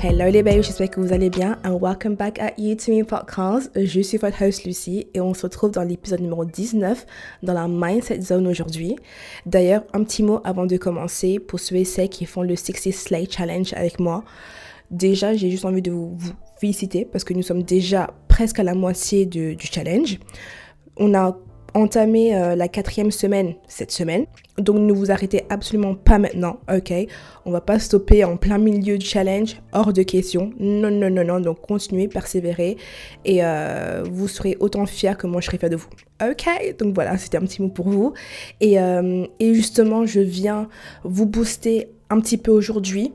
Hello les babes, j'espère que vous allez bien and welcome back at You To Me Podcast. Je suis votre host Lucie et on se retrouve dans l'épisode numéro 19 dans la Mindset Zone aujourd'hui. D'ailleurs, un petit mot avant de commencer pour ceux et celles qui font le 60 Slay Challenge avec moi. Déjà, j'ai juste envie de vous féliciter parce que nous sommes déjà presque à la moitié du challenge. On a entamé euh, la quatrième semaine cette semaine. Donc ne vous arrêtez absolument pas maintenant, ok? On va pas stopper en plein milieu du challenge, hors de question. Non, non, non, non. Donc continuez, persévérez et euh, vous serez autant fiers que moi je serai fière de vous. Ok? Donc voilà, c'était un petit mot pour vous. Et, euh, et justement, je viens vous booster un petit peu aujourd'hui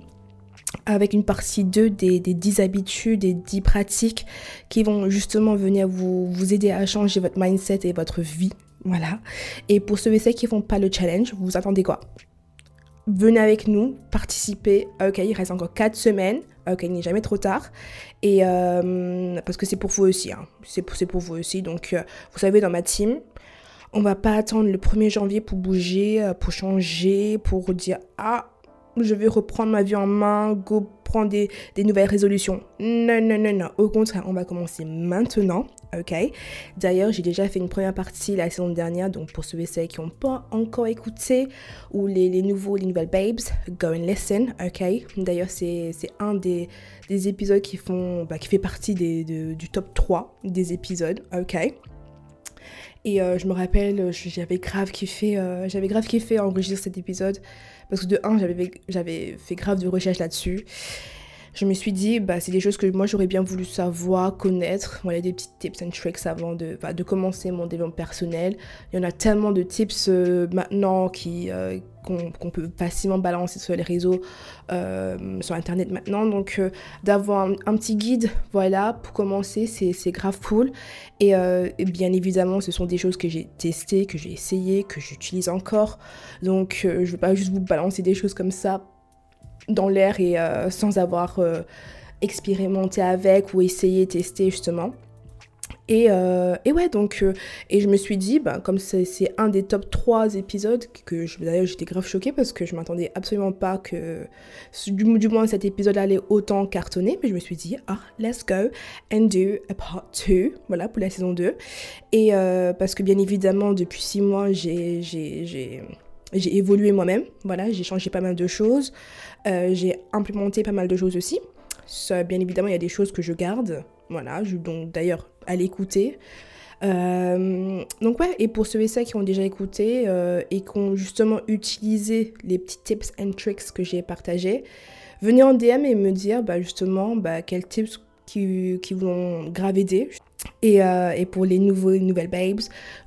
avec une partie 2 des, des 10 habitudes, des 10 pratiques qui vont justement venir vous, vous aider à changer votre mindset et votre vie. Voilà. Et pour ceux et celles qui font pas le challenge, vous attendez quoi? Venez avec nous, participez. Ok, il reste encore 4 semaines. Ok, il n'est jamais trop tard. Et euh, parce que c'est pour vous aussi. Hein. C'est pour, pour vous aussi. Donc, euh, vous savez, dans ma team, on va pas attendre le 1er janvier pour bouger, euh, pour changer, pour dire Ah, je vais reprendre ma vie en main, go prendre des, nouvelles résolutions. Non, non, non, non. Au contraire, on va commencer maintenant. Ok? D'ailleurs, j'ai déjà fait une première partie la saison dernière, donc pour ceux et celles qui n'ont pas encore écouté, ou les, nouveaux, les nouvelles babes, go and listen. Ok? D'ailleurs, c'est un des, des épisodes qui, font, bah, qui fait partie des, de- du top 3 des épisodes. Ok? Et euh, je me rappelle, j'avais grave kiffé, euh, j'avais grave kiffé enregistrer cet épisode parce que de un, j'avais fait grave de recherches là-dessus. Je me suis dit, bah, c'est des choses que moi j'aurais bien voulu savoir, connaître. Voilà, des petits tips and tricks avant de, de commencer mon développement personnel. Il y en a tellement de tips euh, maintenant qui, euh, qu'on peut facilement balancer sur les réseaux, euh, sur internet maintenant. Donc, euh, d'avoir un, petit guide, voilà, pour commencer, c'est grave cool. Et, euh, et bien évidemment, ce sont des choses que j'ai testées, que j'ai essayées, que j'utilise encore. Donc, je ne vais pas juste vous balancer des choses comme ça dans l'air et sans avoir expérimenté avec ou essayé, testé justement. Et, euh, et ouais, donc, euh, et je me suis dit, bah, comme c'est un des top 3 épisodes, que d'ailleurs j'étais grave choquée parce que je m'attendais absolument pas que, du, moins cet épisode allait autant cartonner, mais je me suis dit, ah, let's go and do a part 2, voilà, pour la saison 2. Et euh, parce que bien évidemment, depuis 6 mois, j'ai évolué moi-même, voilà, j'ai changé pas mal de choses, j'ai implémenté pas mal de choses aussi. Bien évidemment, il y a des choses que je garde, voilà, donc d'ailleurs, à l'écouter. Euh, donc ouais, et pour ceux et celles qui ont déjà écouté euh, et qui ont justement utilisé les petits tips and tricks que j'ai partagés, venez en DM et me dire bah, justement bah, quels tips qui, qui vous ont grave aidé. Et, euh, et pour les nouveaux, les nouvelles babes,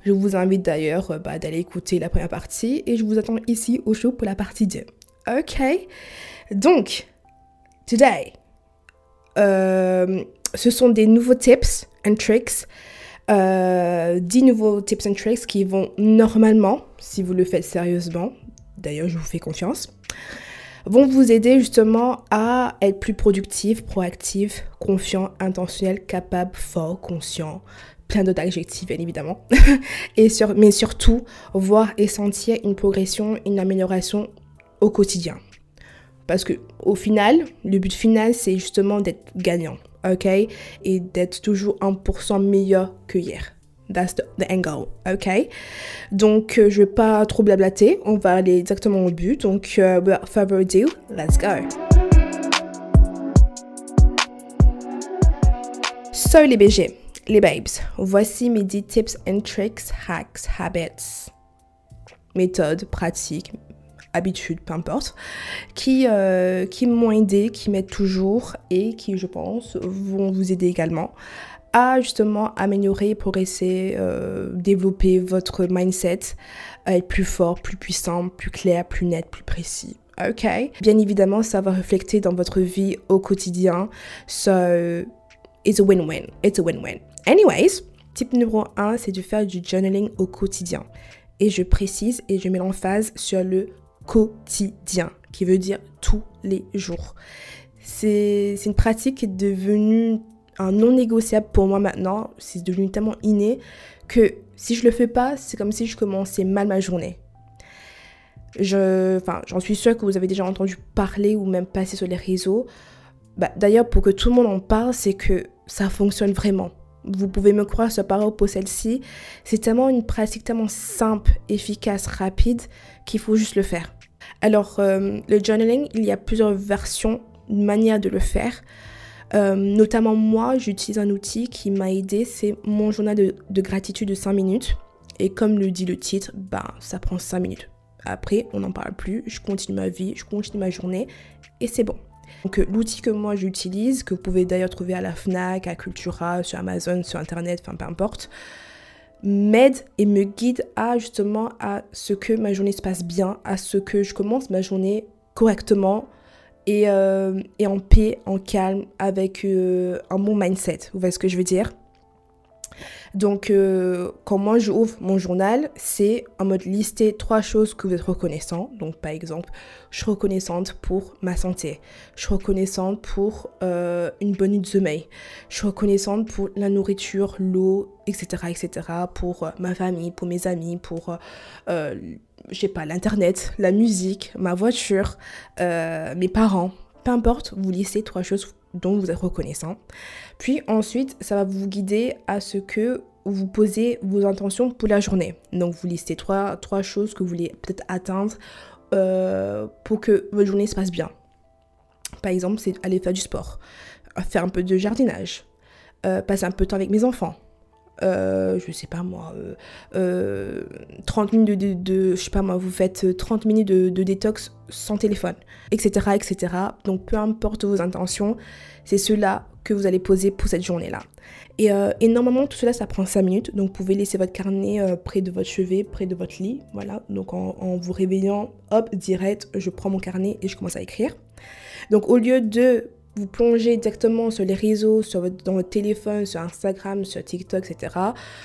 je vous invite d'ailleurs bah, d'aller écouter la première partie et je vous attends ici au show pour la partie 2. Ok? Donc, today, ce sont des nouveaux tips and tricks. Euh, 10 nouveaux tips and tricks qui vont normalement, si vous le faites sérieusement, d'ailleurs je vous fais confiance, vont vous aider justement à être plus productif, proactif, confiant, intentionnel, capable, fort, conscient, plein d'autres adjectifs bien évidemment, et sur, mais surtout voir et sentir une progression, une amélioration au quotidien. Parce que au final, le but final, c'est justement d'être gagnant, ok? Et d'être toujours 1% meilleur que hier. That's the, goal, ok? Donc, euh, je vais pas trop blablater, on va aller exactement au but. Donc, euh, without further ado, let's go So, les BG, les babes, voici mes 10 tips and tricks, hacks, habits, méthodes, pratiques, habitudes, peu importe, qui, euh, qui m'ont aidé, qui m'aident toujours et qui, je pense, vont vous aider également à justement améliorer, progresser, euh, développer votre mindset, à être plus fort, plus puissant, plus clair, plus net, plus précis. Ok? Bien évidemment, ça va refléter dans votre vie au quotidien. So, it's a win-win. It's a win-win. Anyways, type numéro 1, c'est de faire du journaling au quotidien. Et je précise et je mets l'emphase sur le quotidien, qui veut dire tous les jours. C'est une pratique qui est devenue un non négociable pour moi maintenant. C'est devenu tellement inné que si je le fais pas, c'est comme si je commençais mal ma journée. Enfin, j'en suis sûre que vous avez déjà entendu parler ou même passer sur les réseaux. Bah, d'ailleurs, pour que tout le monde en parle, c'est que ça fonctionne vraiment. Vous pouvez me croire sur parole pour celle-ci. C'est tellement une pratique tellement simple, efficace, rapide qu'il faut juste le faire. Alors, euh, le journaling, il y a plusieurs versions, manières de le faire. Euh, notamment moi, j'utilise un outil qui m'a aidé, c'est mon journal de, de, gratitude de 5 minutes. Et comme le dit le titre, bah, ça prend 5 minutes. Après, on n'en parle plus, je continue ma vie, je continue ma journée et c'est bon. Donc euh, l'outil que moi j'utilise, que vous pouvez d'ailleurs trouver à la FNAC, à Cultura, sur Amazon, sur Internet, enfin peu importe, m'aide et me guide à justement à ce que ma journée se passe bien, à ce que je commence ma journée correctement et, euh, et en paix, en calme, avec euh, un bon mindset. Vous voyez ce que je veux dire? Donc, euh, quand moi j'ouvre mon journal, c'est en mode lister trois choses que vous êtes reconnaissant. Donc, par exemple, je suis reconnaissante pour ma santé. Je suis reconnaissante pour euh, une bonne nuit de sommeil. Je suis reconnaissante pour la nourriture, l'eau, etc., etc. Pour euh, ma famille, pour mes amis, pour, je sais pas, l'internet, la musique, ma voiture, mes parents. Peu importe, vous listez trois choses dont vous êtes reconnaissant. Puis ensuite, ça va vous guider à ce que vous posez vos intentions pour la journée. Donc vous listez trois, choses que vous voulez peut-être atteindre euh, pour que votre journée se passe bien. Par exemple, c'est aller faire du sport, faire un peu de jardinage, euh, passer un peu de temps avec mes enfants, euh, je sais pas moi, 30 euh, minutes de, je sais pas moi, vous faites 30 minutes de, détox sans téléphone, etc., etc. Donc peu importe vos intentions, c'est cela que vous allez poser pour cette journée-là. Et, euh, et, normalement, tout cela, ça prend 5 minutes. Donc, vous pouvez laisser votre carnet près de votre chevet, près de votre lit. Voilà. Donc, en, vous réveillant, hop, direct, je prends mon carnet et je commence à écrire. Donc, au lieu de vous plongez directement sur les réseaux, sur votre, dans votre téléphone, sur Instagram, sur TikTok, etc.,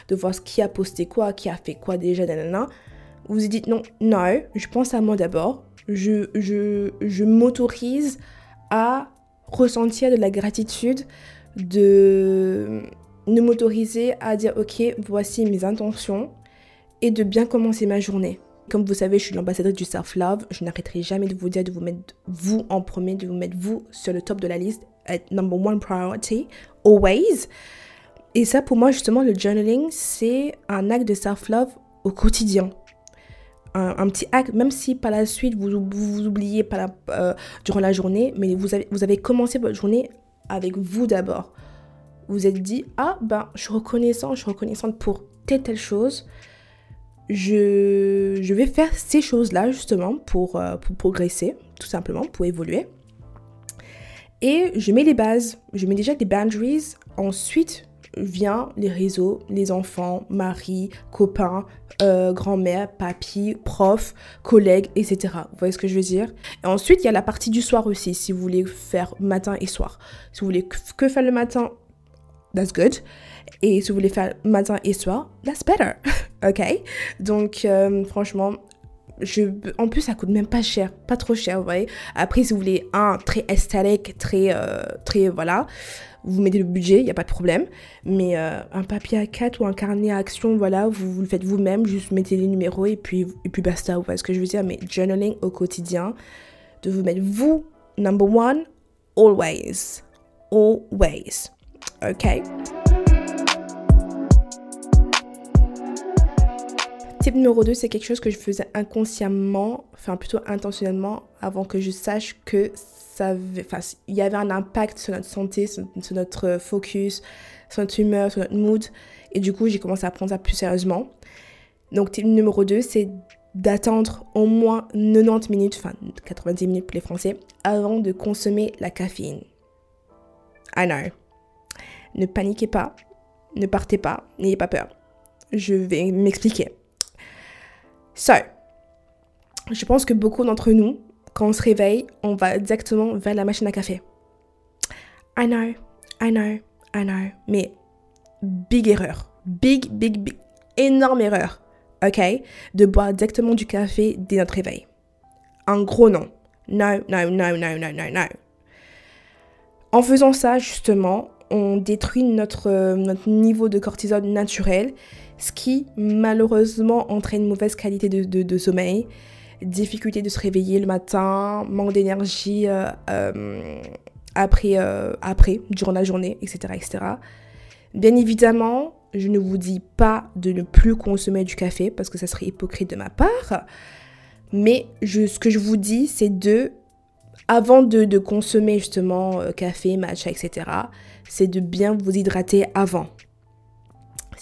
de voir ce qui a posté quoi, qui a fait quoi déjà, nanana, vous vous dites non, non, je pense à moi d'abord, je, je, je m'autorise à ressentir de la gratitude, de, de m'autoriser à dire ok, voici mes intentions et de bien commencer ma journée. Comme vous savez, je suis l'ambassadeur du self-love. Je n'arrêterai jamais de vous dire de vous mettre vous en premier, de vous mettre vous sur le top de la liste, number one priority, always. Et ça, pour moi, justement, le journaling, c'est un acte de self-love au quotidien. Un, petit acte, même si par la suite vous vous, oubliez par la, euh, durant la journée, mais vous avez, vous avez commencé votre journée avec vous d'abord. Vous êtes dit, ah ben, je suis reconnaissant, je suis reconnaissante pour telle, telle chose je, vais faire ces choses-là justement pour, euh, pour progresser, tout simplement, pour évoluer. Et je mets les bases, je mets déjà des boundaries. Ensuite vient les réseaux, les enfants, mari, copains, euh, grand-mère, papy, prof, collègues, etc. Vous voyez ce que je veux dire? Et ensuite, il y a la partie du soir aussi, si vous voulez faire matin et soir. Si vous voulez que faire le matin, that's good. Et si vous voulez faire matin et soir, that's better. ok Donc, euh, franchement, en plus, ça coûte même pas cher, pas trop cher, vous voyez. Après, si vous voulez un très esthétique, très, euh, très, voilà, vous mettez le budget, il n'y a pas de problème. Mais euh, un papier à 4 ou un carnet à action, voilà, vous, vous le faites vous-même, juste mettez les numéros et puis, et puis basta, vous voyez ce que je veux dire. Mais journaling au quotidien, de vous mettre vous, number one, always. Always. Ok Type numéro 2, c'est quelque chose que je faisais inconsciemment, enfin plutôt intentionnellement, avant que je sache que ça enfin, il y avait un impact sur notre santé, sur, notre focus, sur notre humeur, sur notre mood. Et du coup, j'ai commencé à prendre ça plus sérieusement. Donc, type numéro 2, c'est d'attendre au moins 90 minutes, enfin 90 minutes pour les Français, avant de consommer la caféine. I know. Ne paniquez pas, ne partez pas, n'ayez pas peur. Je vais m'expliquer. So, je pense que beaucoup d'entre nous, quand on se réveille, on va exactement vers la machine à café. I know, I know, I know. Mais big erreur. Big, big, big, énorme erreur. OK? De boire directement du café dès notre réveil. Un gros non. No, no, no, no, no, no, no. En faisant ça, justement, on détruit notre, notre niveau de cortisol naturel, ce qui malheureusement entraîne mauvaise qualité de, sommeil, difficulté de se réveiller le matin, manque d'énergie euh, euh, après, euh, après, durant la journée, etc., etc. Bien évidemment, je ne vous dis pas de ne plus consommer du café parce que ça serait hypocrite de ma part. Mais ce que je vous dis, c'est de, avant de, consommer justement café, matcha, etc., c'est de bien vous hydrater avant.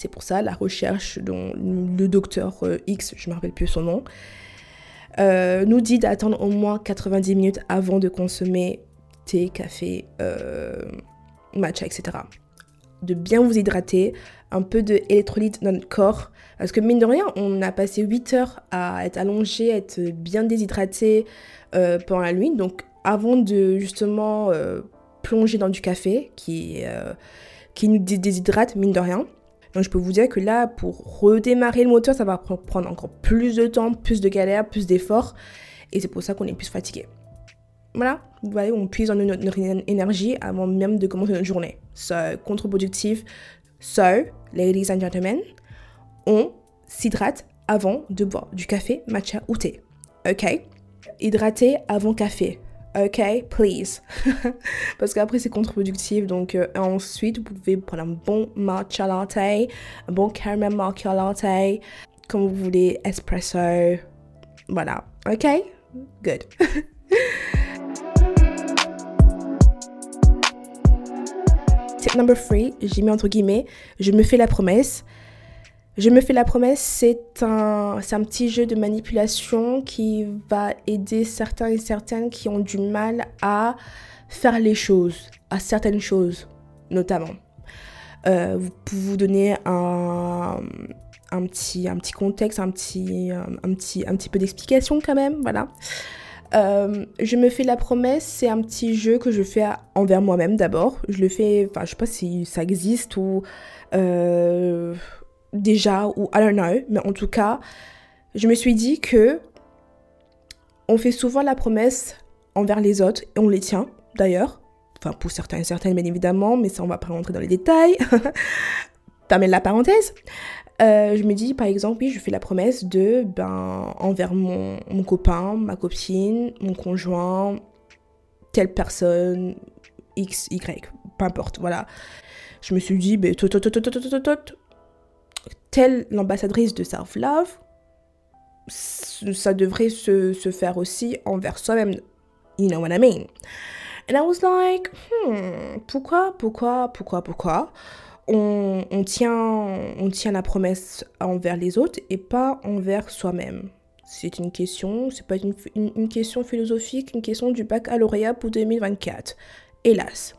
C'est pour ça la recherche dont le docteur euh, X, je ne me rappelle plus son nom, euh, nous dit d'attendre au moins 90 minutes avant de consommer thé, café, matcha, etc. De bien vous hydrater, un peu d'électrolyte dans notre corps. Parce que mine de rien, on a passé 8 heures à être allongé, à être bien déshydraté euh, pendant la nuit. Donc avant de justement euh, plonger dans du café qui, euh, qui nous déshydrate, mine de rien. Donc je peux vous dire que là, pour redémarrer le moteur, ça va prendre encore plus de temps, plus de galères, plus d'efforts. Et c'est pour ça qu'on est plus fatigué. Voilà, vous voyez, on puise dans notre, énergie avant même de commencer notre journée. C'est contre-productif, So, ladies and gentlemen, on s'hydrate avant de boire du café, matcha ou thé. Ok? Hydrater avant café. Ok, please. Parce qu'après, c'est contre-productif. Donc, euh, ensuite, vous pouvez prendre un bon matcha latte, un bon caramel matcha latte, comme vous voulez, espresso. Voilà. Ok? Good. Tip number three, j'ai mis entre guillemets, je me fais la promesse. Je me fais la promesse, c'est un, petit jeu de manipulation qui va aider certains et certaines qui ont du mal à faire les choses, à certaines choses notamment. Euh, vous donner un, petit, contexte, un petit peu d'explication quand même, voilà. Euh, je me fais la promesse, c'est un petit jeu que je fais envers moi-même d'abord. Je le fais, enfin, je sais pas si ça existe ou euh, déjà ou I don't know, mais en tout cas, je me suis dit que on fait souvent la promesse envers les autres et on les tient d'ailleurs. Enfin, pour certains et certaines, bien évidemment, mais ça, on va pas rentrer dans les détails. T'amènes la parenthèse. Euh, je me dis, par exemple, oui, je fais la promesse de, ben, envers mon, copain, ma copine, mon conjoint, telle personne, X, Y, peu importe, voilà. Je me suis dit, ben, telle l'ambassadrice de self-love, ça devrait se, se, faire aussi envers soi-même. You know what I mean? And I was like, hmm, pourquoi, pourquoi, pourquoi, pourquoi? on, tient, on tient la promesse envers les autres et pas envers soi-même? C'est une question, c'est pas une, une, question philosophique, une question du baccalauréat pour 2024. Hélas.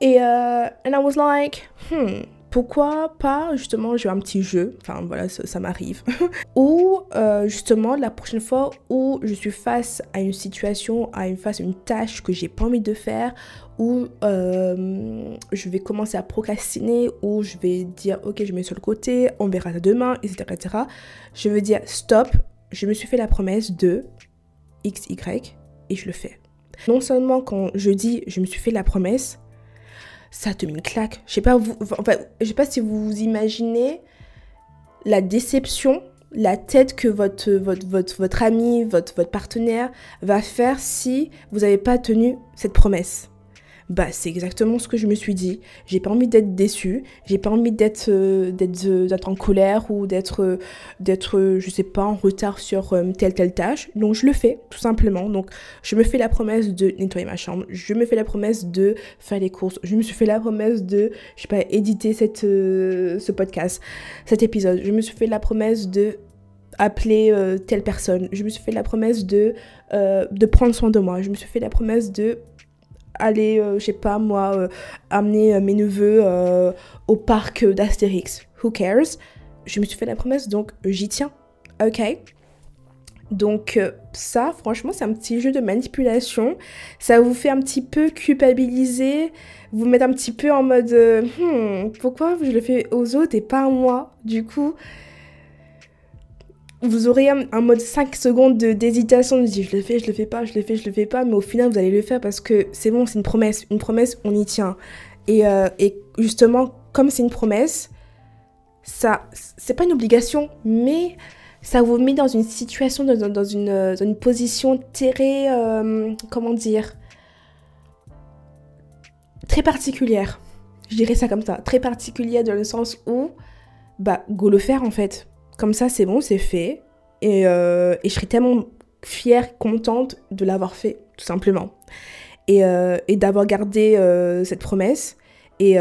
Et euh, and I was like, hmm, pourquoi pas justement jouer un petit jeu, enfin voilà, ça, m'arrive, ou euh, justement la prochaine fois où je suis face à une situation, à une face une tâche que j'ai pas envie de faire, où euh, je vais commencer à procrastiner, ou je vais dire ok je mets sur le côté, on verra ça demain, etc., etc. Je veux dire stop, je me suis fait la promesse de X, Y et je le fais. Non seulement quand je dis je me suis fait la promesse, ça te met une claque. Je sais pas, sais pas si vous vous imaginez la déception, la tête que votre, votre, votre, votre ami, votre, votre partenaire va faire si vous n'avez pas tenu cette promesse bah c'est exactement ce que je me suis dit. J'ai pas envie d'être déçue, j'ai pas envie d'être euh, euh, d'être en colère ou d'être euh, d'être je sais pas en retard sur telle telle tâche. Donc je le fais tout simplement. Donc je me fais la promesse de nettoyer ma chambre, je me fais la promesse de faire les courses, je me suis fait la promesse de je sais pas éditer cette ce podcast, cet épisode. Je me suis fait la promesse de appeler telle personne. Je me suis fait la promesse de, de prendre soin de moi. Je me suis fait la promesse de aller, euh, je sais pas moi, euh, amener euh, mes neveux au parc d'Astérix. Who cares? Je me suis fait la promesse, donc j'y tiens. Ok donc ça, franchement, c'est un petit jeu de manipulation. Ça vous fait un petit peu culpabiliser, vous mettre un petit peu en mode hmm, pourquoi je le fais aux autres et pas à moi Du coup, vous aurez un, mode 5 secondes d'hésitation, de, dire je le fais, je le fais pas, je le fais, je le fais pas, mais au final vous allez le faire parce que c'est bon, c'est une promesse, une promesse, on y tient. Et, euh, justement, comme c'est une promesse, ça, c'est pas une obligation, mais ça vous met dans une situation, dans, dans une, position très, euh, comment dire, très particulière. Je dirais ça comme ça, très particulière dans le sens où, bah, go le faire en fait. Comme ça, c'est bon, c'est fait. Et, euh, et, je serais tellement fière, contente de l'avoir fait, tout simplement. Et, euh, d'avoir gardé cette promesse. Et,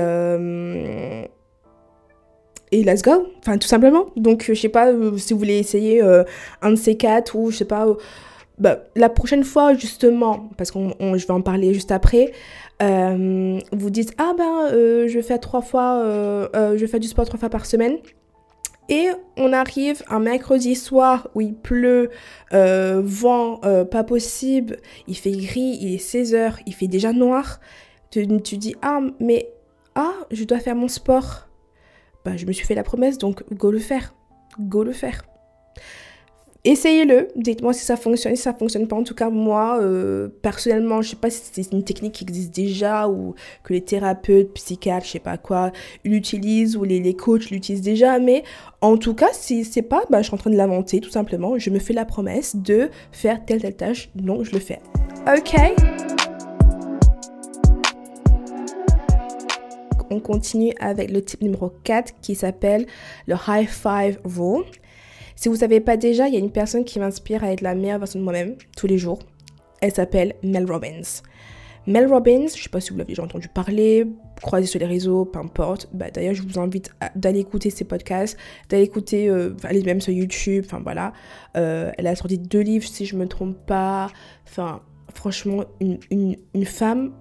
et let's go. Enfin, tout simplement. Donc, je sais pas euh, si vous voulez essayer euh, un de ces quatre ou je sais pas. Euh, bah, la prochaine fois, justement, parce que je vais en parler juste après, vous dites Ah ben, je fais trois fois, je fais du sport trois fois par semaine. Et on arrive un mercredi soir où il pleut, vent, pas possible, il fait gris, il est 16h, il fait déjà noir. Tu, tu dis Ah, mais ah, je dois faire mon sport bah, je me suis fait la promesse, donc go le faire. Go le faire. Essayez-le, dites-moi si ça fonctionne, si ça fonctionne pas. En tout cas, moi, euh, personnellement, je sais pas si c'est une technique qui existe déjà ou que les thérapeutes, psychiatres, je sais pas quoi, l'utilisent ou les, les coachs l'utilisent déjà. Mais en tout cas, si c'est pas, bah, je suis en train de l'inventer tout simplement. Je me fais la promesse de faire telle telle tâche, donc je le fais. Ok? On continue avec le type numéro 4 qui s'appelle le High Five Rule. Si vous ne savez pas déjà, il y a une personne qui m'inspire à être la meilleure version de moi-même tous les jours. Elle s'appelle Mel Robbins. Mel Robbins, je ne sais pas si vous l'avez déjà entendu parler, croisé sur les réseaux, peu importe. Bah, D'ailleurs, je vous invite d'aller écouter ses podcasts, d'aller écouter, euh, aller même sur YouTube, enfin voilà. Euh, elle a sorti deux livres, si je ne me trompe pas. Enfin, franchement, une, une, une femme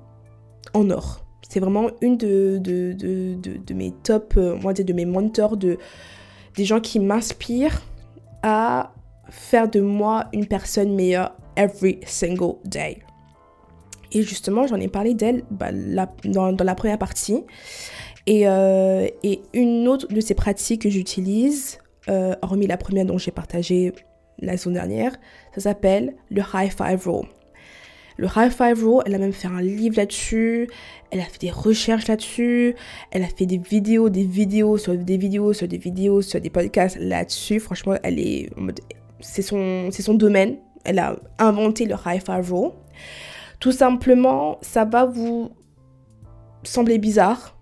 en or. C'est vraiment une de, de, de, de, mes top, euh, moi, de mes mentors, de, des gens qui m'inspirent à faire de moi une personne meilleure every single day. Et justement, j'en ai parlé d'elle bah, dans, la première partie. Et, euh, et, une autre de ces pratiques que j'utilise, euh, hormis la première dont j'ai partagé la semaine dernière, ça s'appelle le High Five Rule. Le High Five Rule, elle a même fait un livre là-dessus, elle a fait des recherches là-dessus, elle a fait des vidéos, des vidéos sur des vidéos, sur des vidéos, sur des podcasts là-dessus. Franchement, elle est c'est son, son domaine. Elle a inventé le High Five Rule. Tout simplement, ça va vous sembler bizarre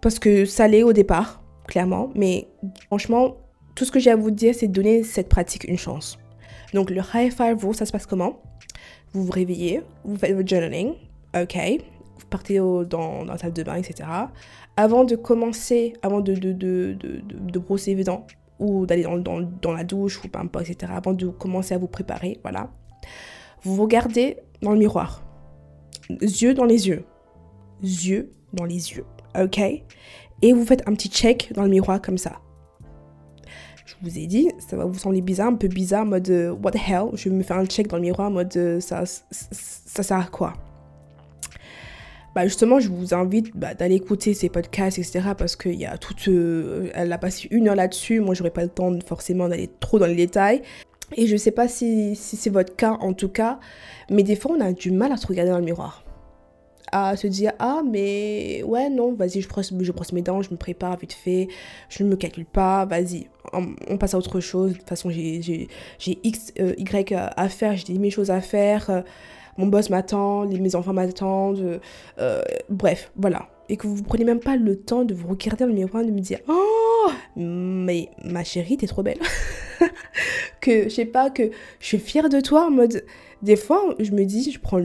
parce que ça l'est au départ, clairement. Mais franchement, tout ce que j'ai à vous dire, c'est de donner cette pratique une chance. Donc le High Five Rule, ça se passe comment? Vous vous réveillez, vous faites votre journaling, ok, vous partez dans, la salle de bain, etc. Avant de commencer, avant de, de, de, de brosser les dents, ou d'aller dans, dans, dans, la douche, ou peu importe, etc., avant de commencer à vous préparer, voilà, vous regardez dans le miroir, yeux dans les yeux, yeux dans les yeux, ok, et vous faites un petit check dans le miroir comme ça je vous ai dit, ça va vous sembler bizarre, un peu bizarre, mode euh, what the hell, je vais me faire un check dans le miroir, mode euh, ça, ça, sert à quoi? Bah justement, je vous invite bah, d'aller écouter ces podcasts, etc. Parce qu'il y a toute. Euh, elle a passé une heure là-dessus. Moi, j'aurais pas le temps forcément d'aller trop dans les détails. Et je sais pas si, si c'est votre cas en tout cas, mais des fois, on a du mal à se regarder dans le miroir à se dire ah mais ouais non vas-y je brosse, je brosse mes dents je me prépare vite fait je ne me calcule pas vas-y on, passe à autre chose. De toute façon j'ai x euh, y à faire j'ai mes choses à faire euh, mon boss m'attend mes enfants m'attendent euh, bref voilà. Et que vous ne prenez même pas le temps de vous regarder dans le miroir et de me dire oh mais ma chérie t'es trop belle. Que je sais pas que je suis fière de toi en mode des fois je me dis je prends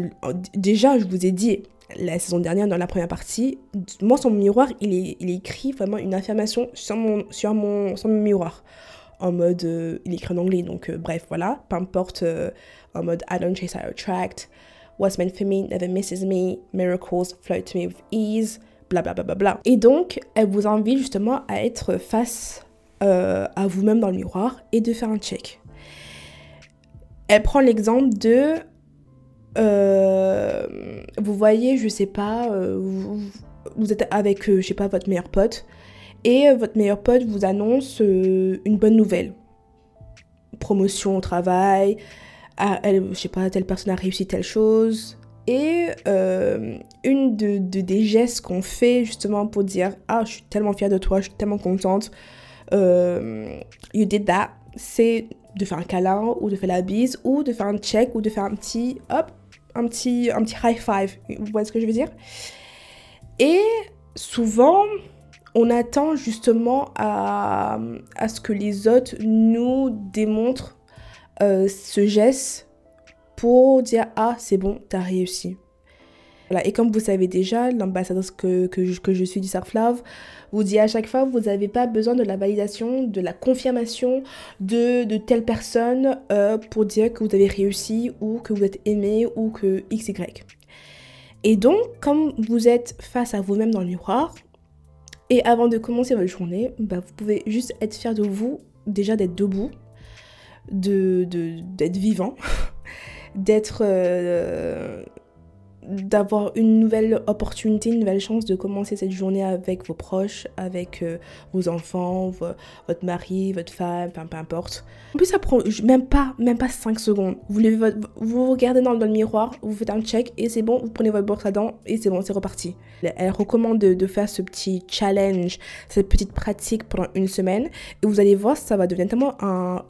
déjà je vous ai dit la saison dernière, dans la première partie, moi, sur mon miroir, il écrit vraiment une affirmation sur mon, sur mon, sur mon miroir. En mode, euh, il écrit en anglais, donc euh, bref, voilà. Peu importe, euh, en mode I don't chase, I attract. What's meant for me never misses me. Miracles flow to me with ease. Bla bla bla bla. Et donc, elle vous invite justement à être face à vous-même dans le miroir et de faire un check. Elle prend l'exemple de euh, vous voyez, je sais pas, euh, vous, êtes avec, euh, je sais pas, votre meilleur pote, et votre meilleur pote vous annonce une bonne nouvelle. promotion au travail, ah, elle, je sais pas, telle personne a réussi telle chose. Et une de, des gestes qu'on fait justement pour dire Ah, je suis tellement fière de toi, je suis tellement contente, you did that, c'est de faire un câlin ou de faire la bise ou de faire un check ou de faire un petit hop, un petit, un petit high five. Vous voyez ce que je veux dire? Et souvent, on attend justement à, à ce que les autres nous démontrent euh, ce geste pour dire Ah, c'est bon, t'as réussi. Voilà. Et comme vous savez déjà, l'ambassadeur que, que, que je suis du Surf vous dit à chaque fois vous n'avez pas besoin de la validation, de la confirmation de, de telle personne euh, pour dire que vous avez réussi ou que vous êtes aimé ou que XY. Et donc, comme vous êtes face à vous-même dans le miroir, et avant de commencer votre journée, bah, vous pouvez juste être fier de vous, déjà d'être debout, d'être de, vivant, d'être euh, d'avoir une nouvelle opportunité, une nouvelle chance de commencer cette journée avec vos proches, avec euh, vos enfants, votre mari, votre femme, peu importe. En plus, ça prend même pas, même pas 5 secondes. Vous, vous regardez dans, le miroir, vous faites un check et c'est bon, vous prenez votre brosse à dents et c'est bon, c'est reparti. Elle recommande de, faire ce petit challenge, cette petite pratique pendant une semaine et vous allez voir, ça va devenir tellement un,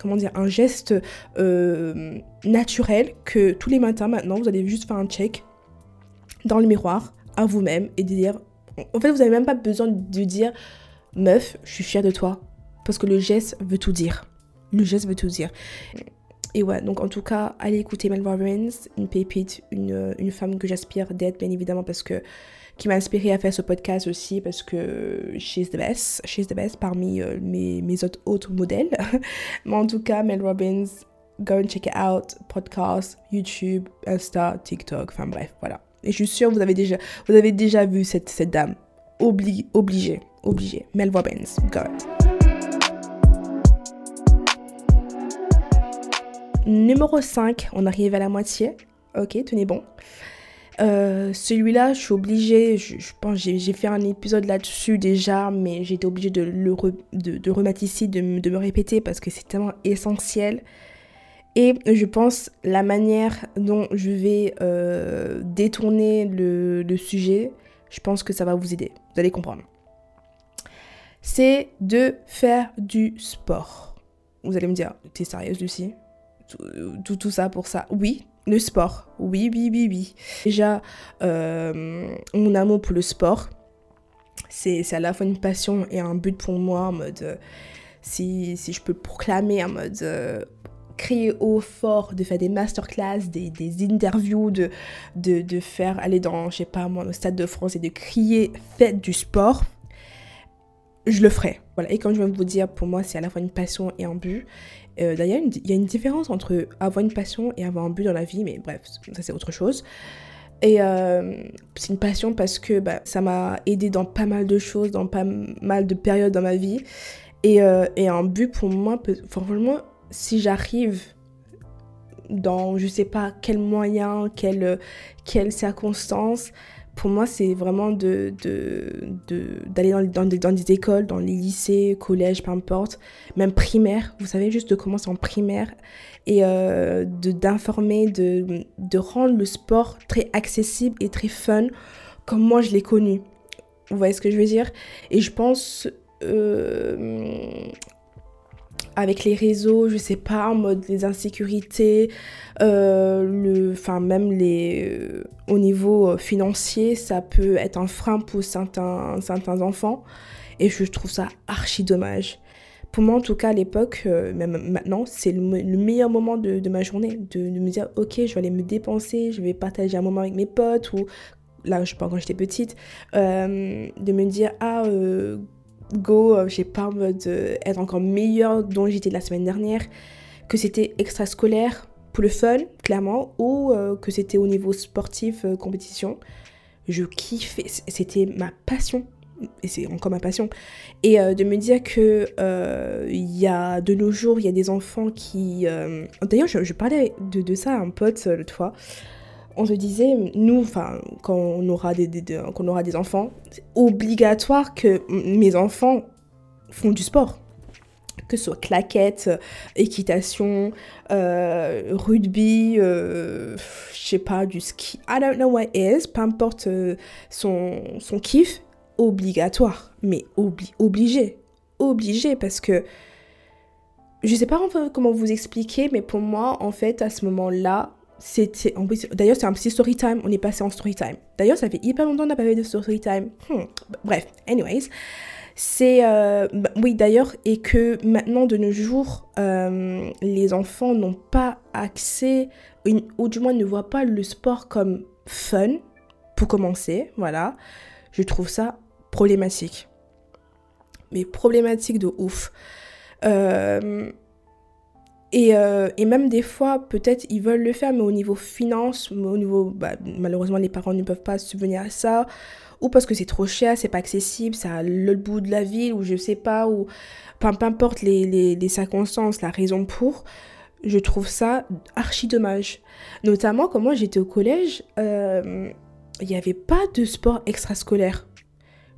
comment dire, un geste euh, naturel que tous les matins maintenant, vous allez juste faire un dans le miroir à vous-même et de dire, en fait, vous n'avez même pas besoin de dire, meuf, je suis fière de toi. Parce que le geste veut tout dire. Le geste veut tout dire. Et ouais, donc en tout cas, allez écouter Mel Robbins, une pépite, une, une femme que j'aspire d'être, bien évidemment, parce que qui m'a inspiré à faire ce podcast aussi, parce que she's the best, she's the best parmi euh, mes, mes autres, autres modèles. Mais en tout cas, Mel Robbins, go and check it out, podcast, YouTube, Insta, TikTok, enfin bref, voilà. Et je suis sûre vous avez déjà, vous avez déjà vu cette, cette dame. Obli obligée, obligée. Mel Robbins, go. Numéro 5, on arrive à la moitié. Ok, tenez bon. Euh, celui-là, je suis obligée, je, pense j'ai fait un épisode là-dessus déjà, mais j'ai été obligée de le de, remettre ici, de, me répéter parce que c'est tellement essentiel. Et je pense la manière dont je vais euh, détourner le, sujet, je pense que ça va vous aider. Vous allez comprendre. C'est de faire du sport. Vous allez me dire, t'es sérieuse Lucie? Tout, ça pour ça. Oui, le sport. Oui, oui, oui, oui. Déjà, euh, mon amour pour le sport, c'est à la fois une passion et un but pour moi en mode... Euh, si, je peux proclamer en mode crier haut, fort, de faire des masterclass, des, des interviews, de, de, de, faire aller dans, je sais pas moi, le Stade de France et de crier faites du sport, je le ferai. Voilà. Et comme je viens vous dire, pour moi, c'est à la fois une passion et un but. Euh, d'ailleurs, il y a une différence entre avoir une passion et avoir un but dans la vie, mais bref, ça c'est autre chose. Et euh, c'est une passion parce que bah, ça m'a aidé dans pas mal de choses, dans pas mal de périodes dans ma vie. Et, euh, et un but pour moi, franchement, si j'arrive dans je sais pas quel moyen, quelle, quelle circonstance, pour moi, c'est vraiment d'aller de, de, dans, dans, des écoles, dans les lycées, collèges, peu importe, même primaire, vous savez, juste de commencer en primaire et euh, d'informer, de, de, rendre le sport très accessible et très fun comme moi je l'ai connu. Vous voyez ce que je veux dire? Et je pense euh, avec les réseaux, je sais pas, en mode les insécurités, euh, le, enfin même les, euh, au niveau euh, financier, ça peut être un frein pour certains, certains enfants. Et je trouve ça archi dommage. Pour moi, en tout cas, à l'époque, même maintenant, c'est le, meilleur moment de, ma journée. De, de, me dire, ok, je vais aller me dépenser, je vais partager un moment avec mes potes, ou là, je parle quand j'étais petite, de me dire, ah, go, euh, j'ai pas, en mode euh, être encore meilleure dont j'étais la semaine dernière, que c'était extrascolaire pour le fun, clairement, ou euh, que c'était au niveau sportif, compétition. Je kiffais, c'était ma passion, et c'est encore ma passion. Et de me dire que il y a de nos jours, il y a des enfants qui... D'ailleurs, je, parlais de, de, ça à un pote l'autre fois on se disait, nous, quand on aura des, aura des enfants, c'est obligatoire que mes enfants font du sport. que ce soit claquettes, équitation, rugby, je sais pas, du ski, I don't know what it is, peu importe son, son kiff, obligatoire, mais obligé, obligé parce que je sais pas comment vous expliquer, mais pour moi, en fait, à ce moment-là, D'ailleurs, c'est un petit story time. On est passé en story time. D'ailleurs, ça fait hyper longtemps qu'on n'a pas fait de story time. Hmm, bref, anyways. C'est. Euh, bah, oui, d'ailleurs, et que maintenant, de nos jours, euh, les enfants n'ont pas accès, ou du moins ne voient pas le sport comme fun, pour commencer. Voilà. Je trouve ça problématique. Mais problématique de ouf. Euh, et, euh, et, même des fois, peut-être ils veulent le faire, mais au niveau finance, au niveau, bah, malheureusement, les parents ne peuvent pas subvenir à ça, ou parce que c'est trop cher, c'est pas accessible, c'est à l'autre bout de la ville, ou je sais pas, ou peu, importe les, circonstances, la raison pour, je trouve ça archi dommage. Notamment, quand moi j'étais au collège, euh, il n'y avait pas de sport extrascolaire.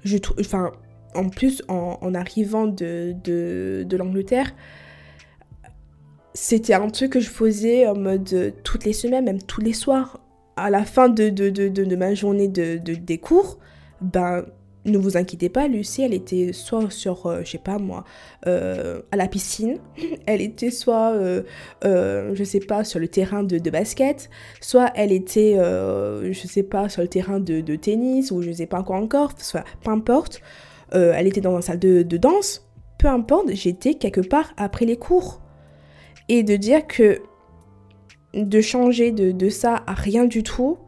Je enfin, en plus, en, arrivant de, l'Angleterre, c'était un truc que je faisais en mode euh, toutes les semaines, même tous les soirs. À la fin de, de, de ma journée de, des cours, ben, ne vous inquiétez pas, Lucie, elle était soit sur, euh, je sais pas moi, euh, à la piscine, elle était soit, je sais pas, sur le terrain de, basket, soit elle était, je sais pas, sur le terrain de, tennis, ou je sais pas quoi encore, soit peu importe. Elle était dans une salle de, danse, peu importe, j'étais quelque part après les cours. Et de dire que de changer de, ça à rien du tout,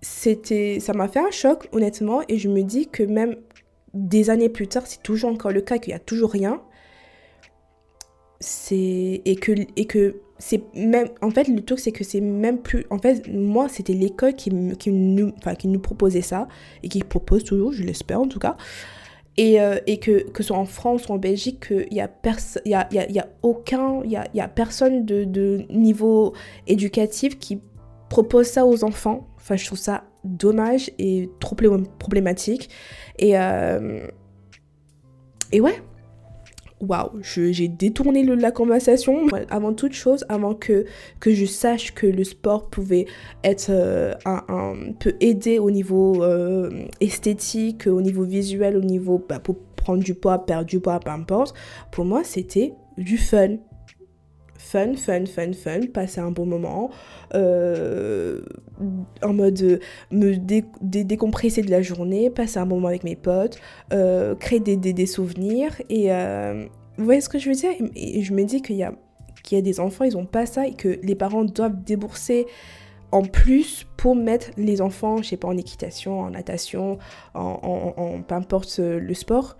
c'était, ça m'a fait un choc honnêtement et je me dis que même des années plus tard, c'est toujours encore le cas qu'il n'y a toujours rien. Et que et que c'est même en fait le truc c'est que c'est même plus en fait moi c'était l'école qui, qui, nous, qui nous proposait ça et qui propose toujours je l'espère en tout cas et, euh, et que que ce soit en France ou en Belgique il y a y a, y, a, aucun il y a, y a personne de, de, niveau éducatif qui propose ça aux enfants. Enfin je trouve ça dommage et trop problématique. Et euh, et ouais waouh, j'ai détourné la conversation. Avant toute chose, avant que, que je sache que le sport pouvait être euh, un, peut aider au niveau euh, esthétique, au niveau visuel, au niveau bah, pour prendre du poids, perdre du poids, peu importe. Pour moi, c'était du fun. Fun, fun, fun, fun, passer un bon moment, euh, en mode me décompresser de la journée, passer un bon moment avec mes potes, créer des, des, des, souvenirs et, vous voyez ce que je veux dire? Et je me dis qu'il y qu'il y a des enfants, ils n'ont pas ça et que les parents doivent débourser en plus pour mettre les enfants, je sais pas, en équitation, en natation, en, peu importe euh, le sport.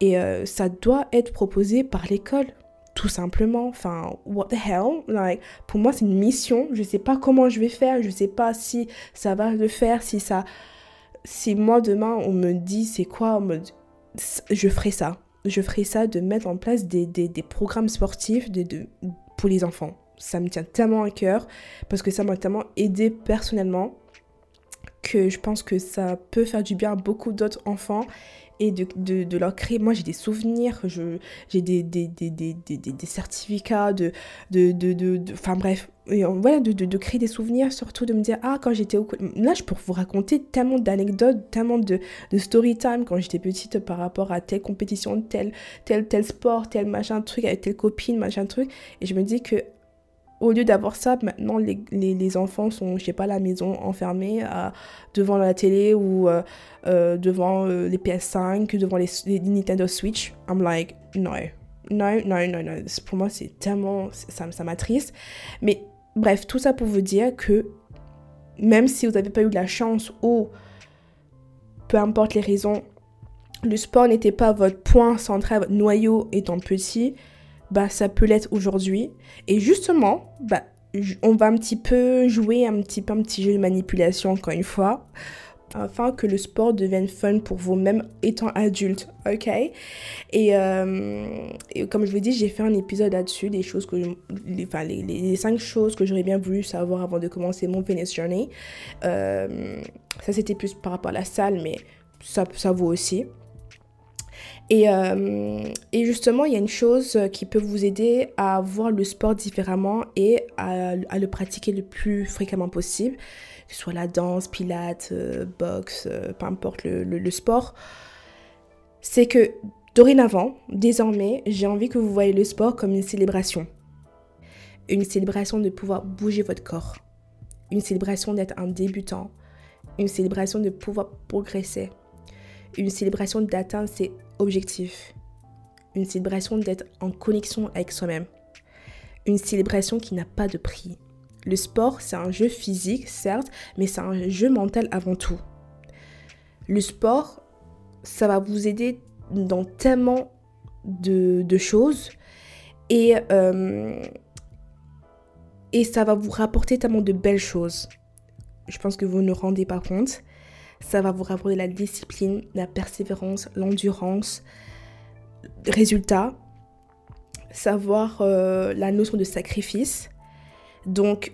Et euh, ça doit être proposé par l'école, tout simplement. Enfin, what the hell? Like, pour moi, c'est une mission. Je sais pas comment je vais faire. Je sais pas si ça va le faire, si ça. Si moi demain on me dit c'est quoi, je ferai ça je ferai ça de mettre en place des, programmes sportifs de, pour les enfants. Ça me tient tellement à cœur parce que ça m'a tellement aidé personnellement que je pense que ça peut faire du bien à beaucoup d'autres enfants et de, leur créer. Moi, j'ai des souvenirs, j'ai des, des, des, certificats, de. de, enfin, bref. Et voilà, de, créer des souvenirs, surtout de me dire, ah, quand j'étais au. Là, je peux vous raconter tellement d'anecdotes, tellement de, story time quand j'étais petite par rapport à telle compétition, tel, tel, tel sport, tel machin truc, avec telle copine, machin truc. Et je me dis que au lieu d'avoir ça, maintenant les, les, enfants sont, je sais pas, à la maison enfermés devant la télé ou euh, euh, devant euh, les PS5, devant les, Nintendo Switch. I'm like, no, no, no, no, no. Pour moi, c'est tellement, ça, ça m'attriste. Mais bref, tout ça pour vous dire que même si vous n'avez pas eu de la chance ou peu importe les raisons, le sport n'était pas votre point central, votre noyau étant petit, bah ça peut l'être aujourd'hui. Et justement, bah on va un petit peu jouer un petit peu un petit jeu de manipulation encore une fois afin que le sport devienne fun pour vous même étant adulte, ok? Et, euh, comme je vous dis, j'ai fait un épisode là-dessus, des choses que, les, enfin, les, cinq choses que j'aurais bien voulu savoir avant de commencer mon fitness journey. Euh, ça c'était plus par rapport à la salle, mais ça, ça vaut aussi. Et, euh, et, justement, il y a une chose qui peut vous aider à voir le sport différemment et à, le pratiquer le plus fréquemment possible, que ce soit la danse, pilates, euh, boxe, euh, peu importe le, le, le sport. C'est que dorénavant, désormais, j'ai envie que vous voyez le sport comme une célébration. Une célébration de pouvoir bouger votre corps. Une célébration d'être un débutant. Une célébration de pouvoir progresser une célébration d'atteindre ses objectifs, une célébration d'être en connexion avec soi-même, une célébration qui n'a pas de prix. Le sport, c'est un jeu physique, certes, mais c'est un jeu mental avant tout. Le sport, ça va vous aider dans tellement de, choses et, euh, et ça va vous rapporter tellement de belles choses. Je pense que vous ne rendez pas compte. Ça va vous rapporter la discipline, la persévérance, l'endurance. Résultat, savoir euh, la notion de sacrifice. Donc,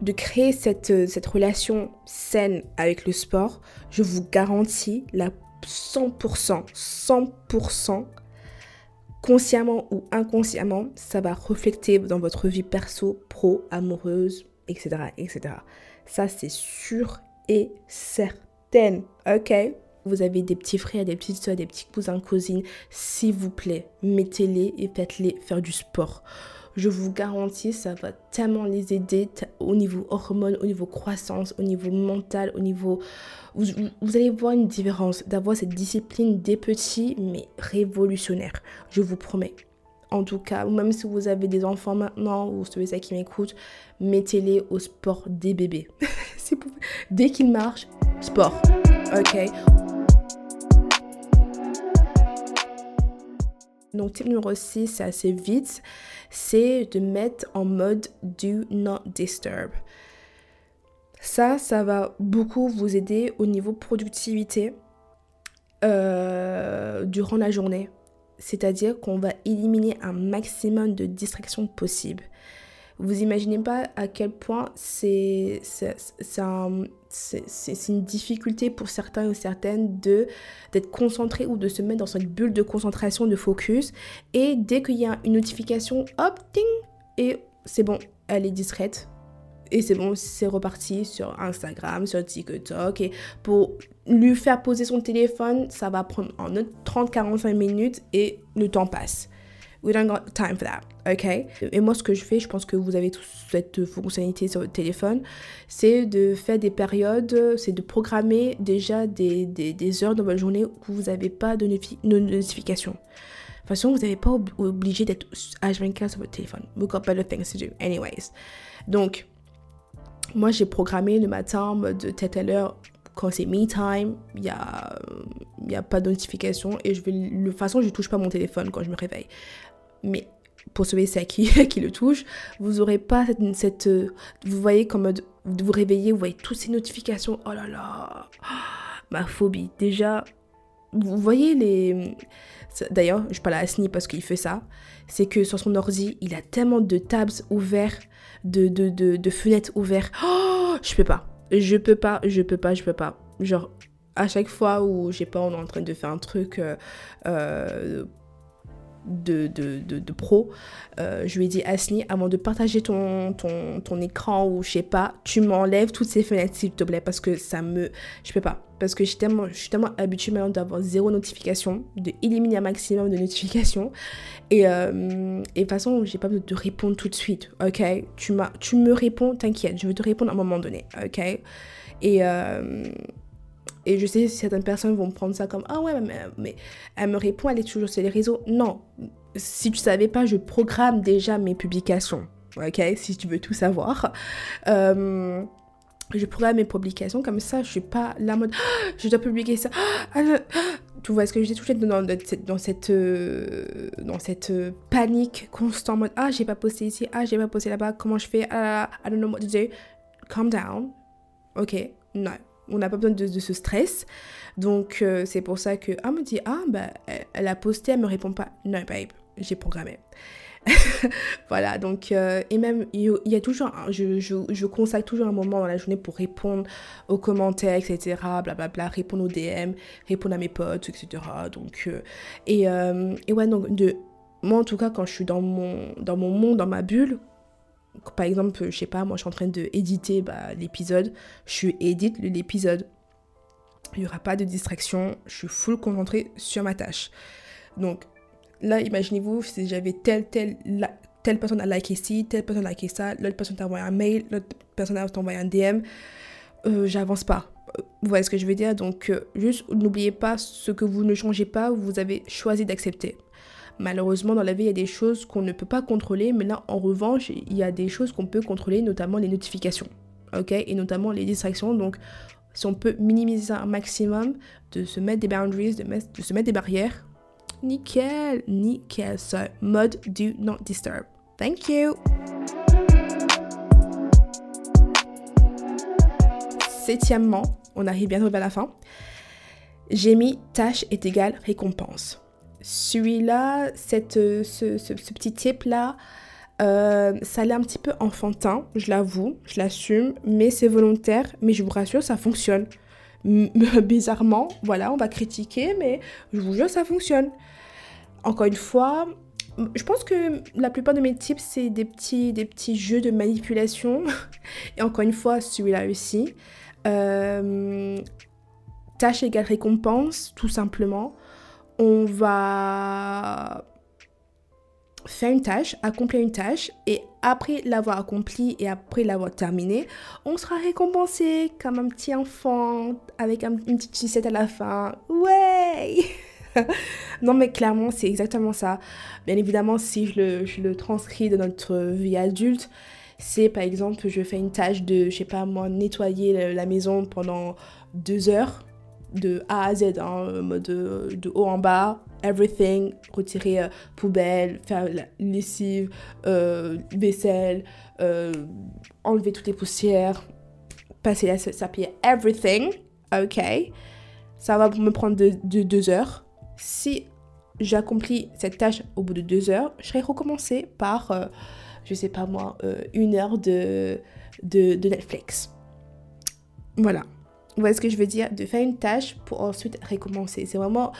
de créer cette, cette relation saine avec le sport, je vous garantis la 100%, 100%, consciemment ou inconsciemment, ça va refléter dans votre vie perso, pro, amoureuse, etc. etc. Ça, c'est sûr et certaine. Ok? Vous avez des petits frères, des petites soeurs, des petits cousins, cousines. S'il vous plaît, mettez-les et faites-les faire du sport. Je vous garantis, ça va tellement les aider au niveau hormones, au niveau croissance, au niveau mental, au niveau... Vous, vous allez voir une différence d'avoir cette discipline des petits, mais révolutionnaire. Je vous promets. En tout cas, même si vous avez des enfants maintenant ou ceux qui m'écoutent, mettez-les au sport des bébés. Dès qu'ils marchent, sport. Ok Donc, type numéro 6, c'est assez vite, c'est de mettre en mode do not disturb. Ça, ça va beaucoup vous aider au niveau productivité euh, durant la journée. C'est-à-dire qu'on va éliminer un maximum de distractions possibles. Vous imaginez pas à quel point c'est une difficulté pour certains ou certaines d'être concentré ou de se mettre dans cette bulle de concentration, de focus. Et dès qu'il y a une notification, hop, ting, et c'est bon, elle est distraite. Et c'est bon, c'est reparti sur Instagram, sur TikTok. Et pour lui faire poser son téléphone, ça va prendre en 30-45 minutes et le temps passe. We don't got time for that, ok? Et moi, ce que je fais, je pense que vous avez toute cette fonctionnalité sur votre téléphone, c'est de faire des périodes, c'est de programmer déjà des, des, heures dans votre journée où vous n'avez pas de, notification. De toute façon, vous n'avez pas obligé d'être H24 sur votre téléphone. We got better things to do, anyways. Donc, moi, j'ai programmé le matin de tête à l'heure quand c'est me time, il n'y a, a pas de notification et je vais, de toute façon, je ne touche pas mon téléphone quand je me réveille. Mais pour sauver ceux qui, qui le touche, vous n'aurez pas cette, cette, Vous voyez comme vous vous réveillez, vous voyez toutes ces notifications. Oh là là Ma phobie. Déjà, vous voyez les... D'ailleurs, je parle à Asni parce qu'il fait ça. C'est que sur son ordi, il a tellement de tabs ouverts, de, de, de, de fenêtres ouvertes. Oh, je peux pas. Je peux pas, je peux pas, je peux pas. Genre, à chaque fois où j'ai pas, on est en train de faire un truc euh, euh de, de, pro, euh, je lui ai dit Asni, avant de partager ton, ton, ton écran ou je sais pas, tu m'enlèves toutes ces fenêtres s'il te plaît parce que ça me... Je peux pas. Parce que je suis tellement, je suis tellement habituée maintenant d'avoir zéro notification, de un maximum de notifications. Et, euh, et de toute façon, j'ai pas besoin de répondre tout de suite, ok? Tu, tu me réponds, t'inquiète, je vais te répondre à un moment donné, ok? Et... Euh, et je sais certaines personnes vont prendre ça comme Ah ouais, mais, elle me répond, elle est toujours sur les réseaux. Non, si tu savais pas, je programme déjà mes publications. Ok, si tu veux tout savoir. Euh, je programme mes publications comme ça, je suis pas la mode ah, je dois publier ça. Ah, tu vois, est-ce que j'étais toujours dans, dans, cette, dans cette, euh, dans cette euh, panique constante mode Ah, j'ai pas posté ici, ah, j'ai pas posté là-bas, comment je fais Ah, I don't know what to do. Calm down. Ok, non on n'a pas besoin de, ce stress. Donc, euh, c'est pour ça que, ah, me dit, ah, bah, elle, a posté, elle me répond pas. Non, babe, j'ai programmé. voilà, donc, euh, et même, il y a toujours, je, je, consacre toujours un moment dans la journée pour répondre aux commentaires, etc., blablabla, bla, bla, répondre aux DM, répondre à mes potes, etc., donc, euh, et, et ouais, donc, de, moi, en tout cas, quand je suis dans mon, dans mon monde, dans ma bulle, par exemple, je sais pas, moi, je suis en train de éditer bah, l'épisode, je édite l'épisode, il n'y aura pas de distraction, je suis full concentrée sur ma tâche. Donc, là, imaginez-vous si j'avais telle, telle, telle personne a liké ici, telle personne a liké ça, l'autre personne t'a envoyé un mail, l'autre personne a envoyé un DM, euh, j'avance pas. Vous voyez ce que je veux dire Donc, euh, juste n'oubliez pas ce que vous ne changez pas, vous avez choisi d'accepter. Malheureusement, dans la vie, il y a des choses qu'on ne peut pas contrôler, mais là, en revanche, il y a des choses qu'on peut contrôler, notamment les notifications, ok? Et notamment les distractions. Donc, si on peut minimiser un maximum, de se mettre des boundaries, de, de se mettre des barrières, Nickel, nickel. So, mode do not disturb. Thank you. Septièmement, on arrive bientôt vers la fin. J'ai mis tâche est égal récompense. Celui-là, cette, ce, ce, petit type-là, euh, ça l'est un petit peu enfantin, je l'avoue, je l'assume, mais c'est volontaire, mais je vous rassure, ça fonctionne. bizarrement, voilà, on va critiquer, mais je vous jure, ça fonctionne. Encore une fois, je pense que la plupart de mes tips, c'est des petits, des petits jeux de manipulation. Et encore une fois, celui-là aussi. Euh, tâche égale récompense, tout simplement. On va faire une tâche, accomplir une tâche, et après l'avoir accomplie et après l'avoir terminée, on sera récompensé comme un petit enfant avec une petite sucette à la fin. Ouais Non mais clairement c'est exactement ça. Bien évidemment si je le, transcris de notre vie adulte, c'est par exemple je fais une tâche de, je sais pas moi, nettoyer la maison pendant deux heures de A à Z, hein, mode de, haut en bas, everything, retirer euh, poubelle, faire la lessive, euh, vaisselle, euh, enlever toutes les poussières, passer la papier, everything, ok. Ça va me prendre de, deux heures. Si j'accomplis cette tâche au bout de deux heures, je serai recommencé par, je sais pas moi, une heure de, de Netflix. Voilà. Vous voyez ce que je veux dire? De faire une tâche pour ensuite recommencer. C'est vraiment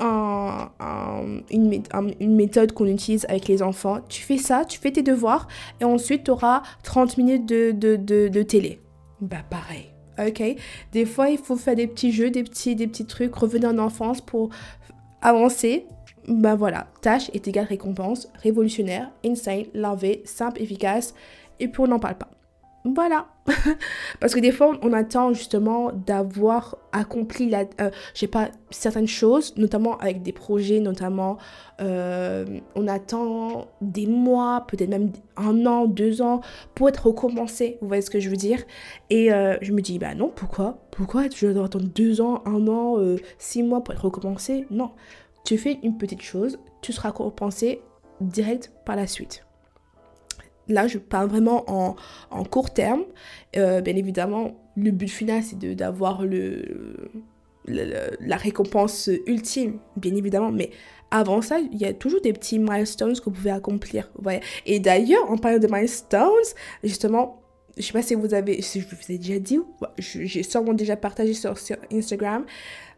une, une, méthode qu'on utilise avec les enfants. Tu fais ça, tu fais tes devoirs et ensuite tu auras 30 minutes de, de, de, télé. Bah pareil. Ok? Des fois, il faut faire des petits jeux, des petits, des petits trucs, revenir en enfance pour avancer. Bah voilà, tâche est égale récompense, révolutionnaire, insane, lavé, simple, efficace, et puis on n'en parle pas. Voilà. Parce que des fois, on attend justement d'avoir accompli, la, euh, pas, certaines choses, notamment avec des projets, notamment, euh, on attend des mois, peut-être même un an, deux ans, pour être recommencé. Vous voyez ce que je veux dire? Et euh, je me dis, bah non, pourquoi? Pourquoi je dois attendre deux ans, un an, six mois pour être recommencé? Non. Tu fais une petite chose, tu seras récompensé direct par la suite. Là, je parle vraiment en, en court terme. Euh, bien évidemment, le but final, c'est d'avoir le, la récompense ultime, bien évidemment. Mais avant ça, il y a toujours des petits milestones que vous pouvez accomplir. Voyez. Et d'ailleurs, en parlant de milestones, justement, je sais pas si vous avez, si je vous ai déjà dit, j'ai sûrement déjà partagé sur, Instagram,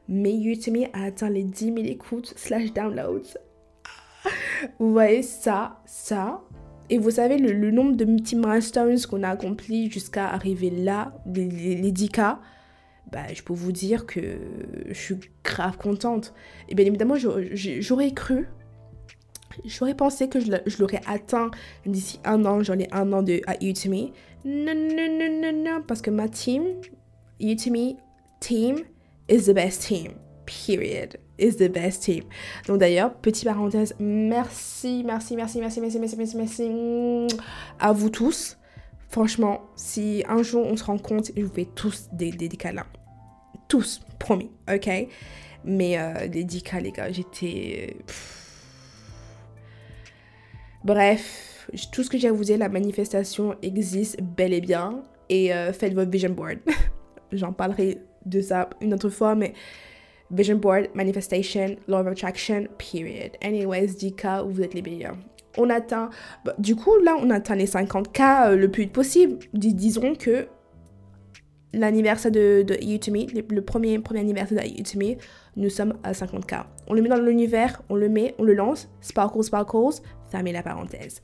mais YouTube a atteint les 10 000 écoutes slash downloads. Vous voyez ça, ça, et vous savez, le, nombre de petits milestones qu'on a accomplis jusqu'à arriver là, les, les, 10K, bah, je peux vous dire que je suis grave contente. Et bien évidemment, j'aurais cru, j'aurais pensé que je l'aurais atteint d'ici un an, j'en ai un an de, à Udemy. Non, non, non, non, non, parce que ma team, Udemy team, is the best team. Period is the best team. Donc d'ailleurs, petite parenthèse, merci, merci, merci, merci, merci, merci, merci, merci à vous tous. Franchement, si un jour on se rend compte, je vous fais tous des, des, câlins. Tous, promis, ok? Mais euh, les 10 cas, les gars, j'étais... Bref, tout ce que j'ai à vous dire, la manifestation existe bel et bien. Et euh, faites votre vision board. J'en parlerai de ça une autre fois, mais Vision board, manifestation, law of attraction, period. Anyways, 10 vous êtes les meilleurs. on atteint, bah, du coup, là, on atteint les 50K euh, le plus vite possible. disons que l'anniversaire de, de le, premier, premier anniversaire de You nous sommes à 50K. On le met dans l'univers, on le met, on le lance, sparkle, sparkles, met la parenthèse.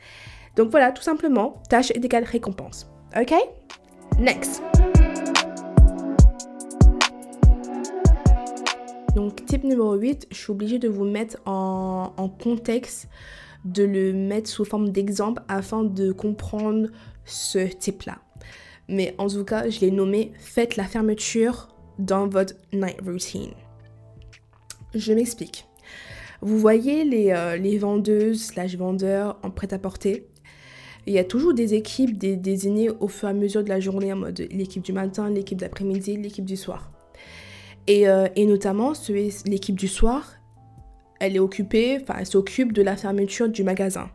Donc voilà, tout simplement, tâche égale récompense. Ok? Next. Donc, type numéro 8, je suis obligée de vous mettre en, contexte, de le mettre sous forme d'exemple afin de comprendre ce type-là. Mais en tout cas, je l'ai nommé Faites la fermeture dans votre night routine. Je m'explique. Vous voyez les, euh, les vendeuses slash vendeurs en prêt-à-porter il y a toujours des équipes désignées au fur et à mesure de la journée en mode l'équipe du matin, l'équipe d'après-midi, l'équipe du soir. Et, euh, et notamment, l'équipe du soir, elle est occupée, enfin, elle s'occupe de la fermeture du magasin.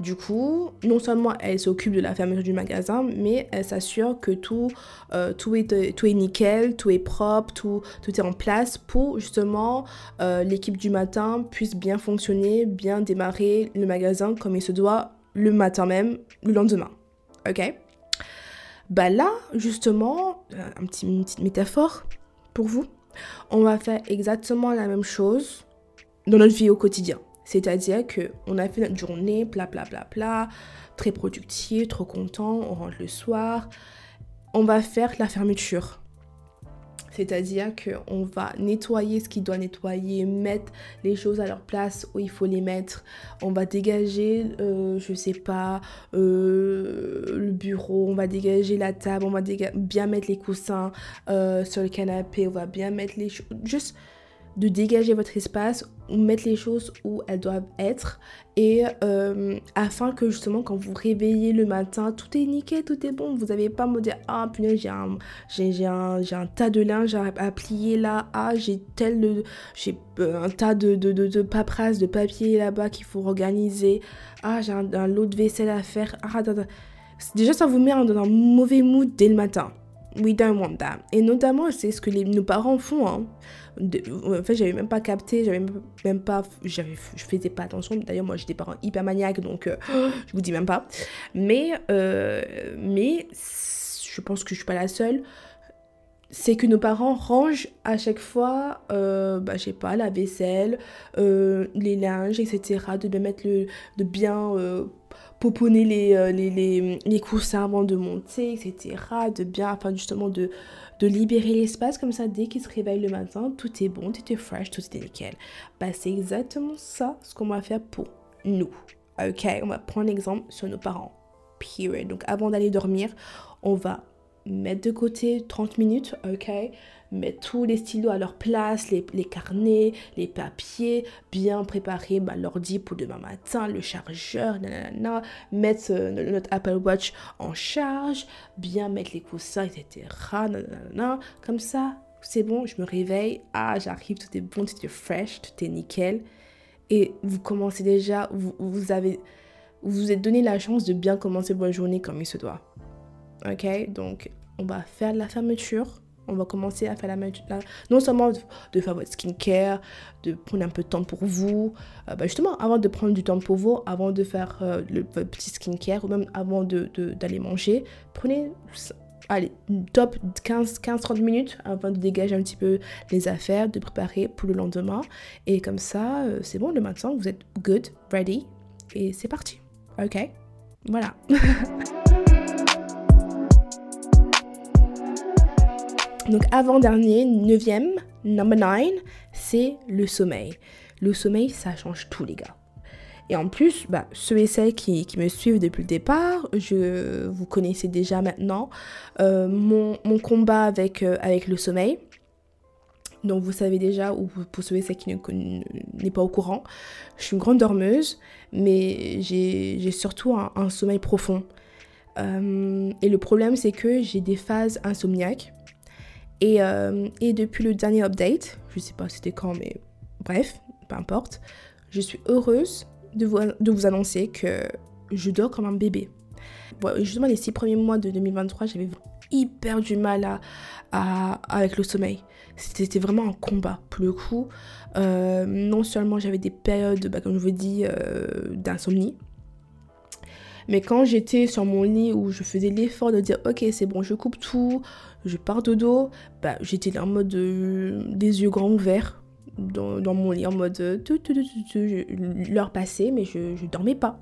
Du coup, non seulement elle s'occupe de la fermeture du magasin, mais elle s'assure que tout, euh, tout, est, tout est nickel, tout est propre, tout, tout est en place pour justement euh, l'équipe du matin puisse bien fonctionner, bien démarrer le magasin comme il se doit le matin même, le lendemain. Ok? Bah là, justement, euh, un petit, une petite métaphore vous. On va faire exactement la même chose dans notre vie au quotidien. C'est-à-dire qu'on a fait notre journée, pla pla pla pla, très productif, trop content, on rentre le soir. On va faire la fermeture. C'est-à-dire qu'on va nettoyer ce qui doit nettoyer, mettre les choses à leur place où il faut les mettre. On va dégager, euh, je sais pas, euh, le bureau, on va dégager la table, on va bien mettre les coussins euh, sur le canapé, on va bien mettre les choses. Juste de dégager votre espace ou mettre les choses où elles doivent être. Et euh, afin que justement quand vous réveillez le matin tout est nickel tout est bon. Vous n'avez pas à me dire ah punaise j'ai un, un, un tas de linge à, plier là. Ah j'ai tel j'ai euh, un tas de, de, de, de de papier là-bas qu'il faut organiser. Ah j'ai un, lot de vaisselle à faire. Ah, déjà ça vous met dans un mauvais mood dès le matin we don't want that et notamment c'est ce que les, nos parents font hein en fait, j'avais même pas capté, j'avais même pas, je faisais pas attention. D'ailleurs, moi, j'étais parent hyper maniaque, donc euh, je vous dis même pas. Mais, euh, mais je pense que je suis pas la seule. C'est que nos parents rangent à chaque fois, euh, bah, je sais pas, la vaisselle, euh, les linges, etc. De bien mettre le, de bien poponner les, les, les, les coussins avant de monter, etc. De bien, afin justement de de libérer l'espace comme ça dès qu'il se réveille le matin, tout est bon, tout est fresh, tout est nickel. Bah, c'est exactement ça ce qu'on va faire pour nous. Ok, on va prendre l'exemple sur nos parents. Period. Donc avant d'aller dormir, on va mettre de côté 30 minutes, ok? Mettre tous les stylos à leur place, les, carnets, les papiers, bien préparer bah, l'ordi pour demain matin, le chargeur, nanana, mettre euh, notre Apple Watch en charge, bien mettre les coussins, etc. Nanana. Comme ça, c'est bon, je me réveille, ah j'arrive, tout est bon, tout est fresh, tout est nickel. Et vous commencez déjà, vous, vous avez, vous vous êtes donné la chance de bien commencer votre journée comme il se doit. Ok, donc on va faire la fermeture. On va commencer à faire la, la non seulement de, faire votre skincare, de prendre un peu de temps pour vous. Euh, bah, justement, avant de prendre du temps pour vous, avant de faire euh, le, votre petit skincare ou même avant d'aller de, manger, prenez allez, top 15-30 minutes avant de dégager un petit peu les affaires, de préparer pour le lendemain. Et comme ça, euh, c'est bon, le matin, vous êtes good, ready, et c'est parti. Ok? Voilà. Donc avant-dernier, neuvième, number nine, c'est le sommeil. Le sommeil, ça change tout les gars. Et en plus, bah, ceux et celles qui, me suivent depuis le départ, je vous connaissez déjà maintenant euh, mon, combat avec, euh, avec le sommeil. Donc vous savez déjà, ou pour ceux et celles qui n'est pas au courant, je suis une grande dormeuse, mais j'ai surtout un, sommeil profond. Euh, et le problème, c'est que j'ai des phases insomniaques. Euh, et, depuis le dernier update, je sais pas c'était quand, mais bref, peu importe, je suis heureuse de vous, annoncer que je dors comme un bébé. justement, les six premiers mois de 2023, j'avais hyper du mal avec le sommeil. C'était vraiment un combat. Pour le coup, euh, non seulement j'avais des périodes, bah, comme je vous dis, euh, d'insomnie, Mais quand j'étais sur mon lit où je faisais l'effort de dire ok c'est bon je coupe tout, je pars de dos, bah, j'étais en mode euh, des yeux grands ouverts dans, mon lit en mode euh, tout, tout, tout, l'heure passée mais je, je dormais pas.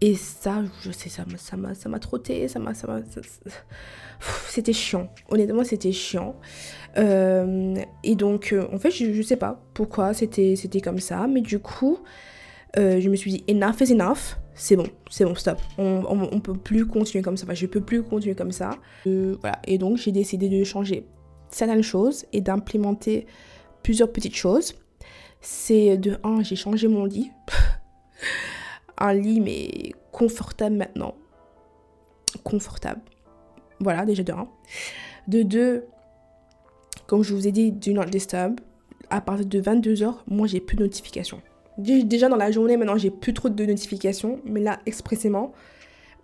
Et ça, je sais, ça m'a, ça m'a, trotté, ça m'a, ça c'était chiant. Honnêtement, c'était chiant. Euh, et donc, en fait, je, je sais pas pourquoi c'était, c'était comme ça, mais du coup, euh, je me suis dit, enough is enough. C'est bon, c'est bon, stop. On, on, peut plus continuer comme ça. Enfin, je peux plus continuer comme ça. voilà. Et donc, j'ai décidé de changer certaines choses et d'implémenter plusieurs petites choses. C'est de un, j'ai changé mon lit. un lit, mais confortable maintenant. Confortable. Voilà, déjà de un. De deux, comme je vous ai dit, du not disturb. À partir de 22h, moi, j'ai plus de notifications. Déjà dans la journée, maintenant, j'ai plus trop de notifications. Mais là, expressément,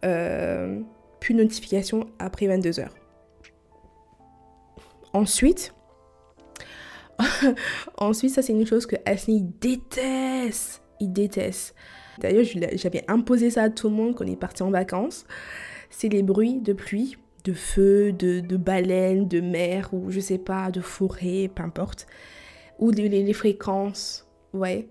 euh, plus de notifications après 22h. Ensuite, ensuite, ça c'est une chose que Ashley déteste. Il déteste. D'ailleurs, j'avais imposé ça à tout le monde quand on est parti en vacances. C'est les bruits de pluie, de feu, de, de baleines, de mer, ou je sais pas, de forêt, peu importe. Ou les, les fréquences, ouais.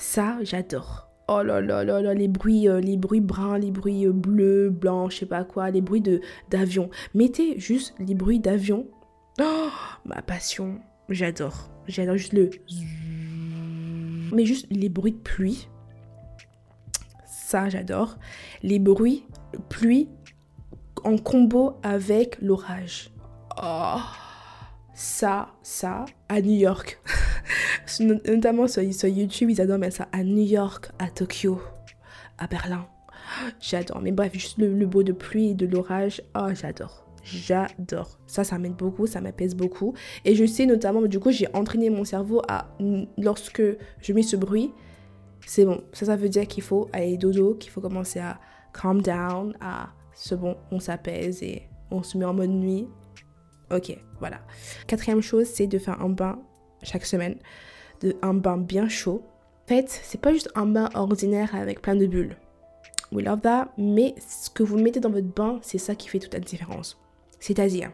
Ça, j'adore. Oh là là là là, les bruits, euh, les bruits bruns, les bruits euh, bleus, blancs, je sais pas quoi, les bruits d'avion. Mettez juste les bruits d'avion. Oh, ma passion, j'adore. J'adore juste le... Mais juste les bruits de pluie, ça j'adore. Les bruits, pluie en combo avec l'orage. Oh, ça, ça, à New York. Notamment sur, YouTube, ils adorent mettre ça à New York, à Tokyo, à Berlin. J'adore. Mais bref, juste le, beau de pluie et de l'orage. Oh, j'adore. J'adore. Ça, ça m'aide beaucoup, ça m'apaise beaucoup. Et je sais notamment, du coup, j'ai entraîné mon cerveau à, lorsque je mets ce bruit, c'est bon. Ça, ça veut dire qu'il faut aller dodo, qu'il faut commencer à calm down, à c'est bon, on s'apaise et on se met en mode nuit. Ok, voilà. Quatrième chose, c'est de faire un bain chaque semaine. De, un bain bien chaud. En fait, c'est pas juste un bain ordinaire avec plein de bulles. We love that. Mais ce que vous mettez dans votre bain, c'est ça qui fait toute la différence. C'est-à-dire,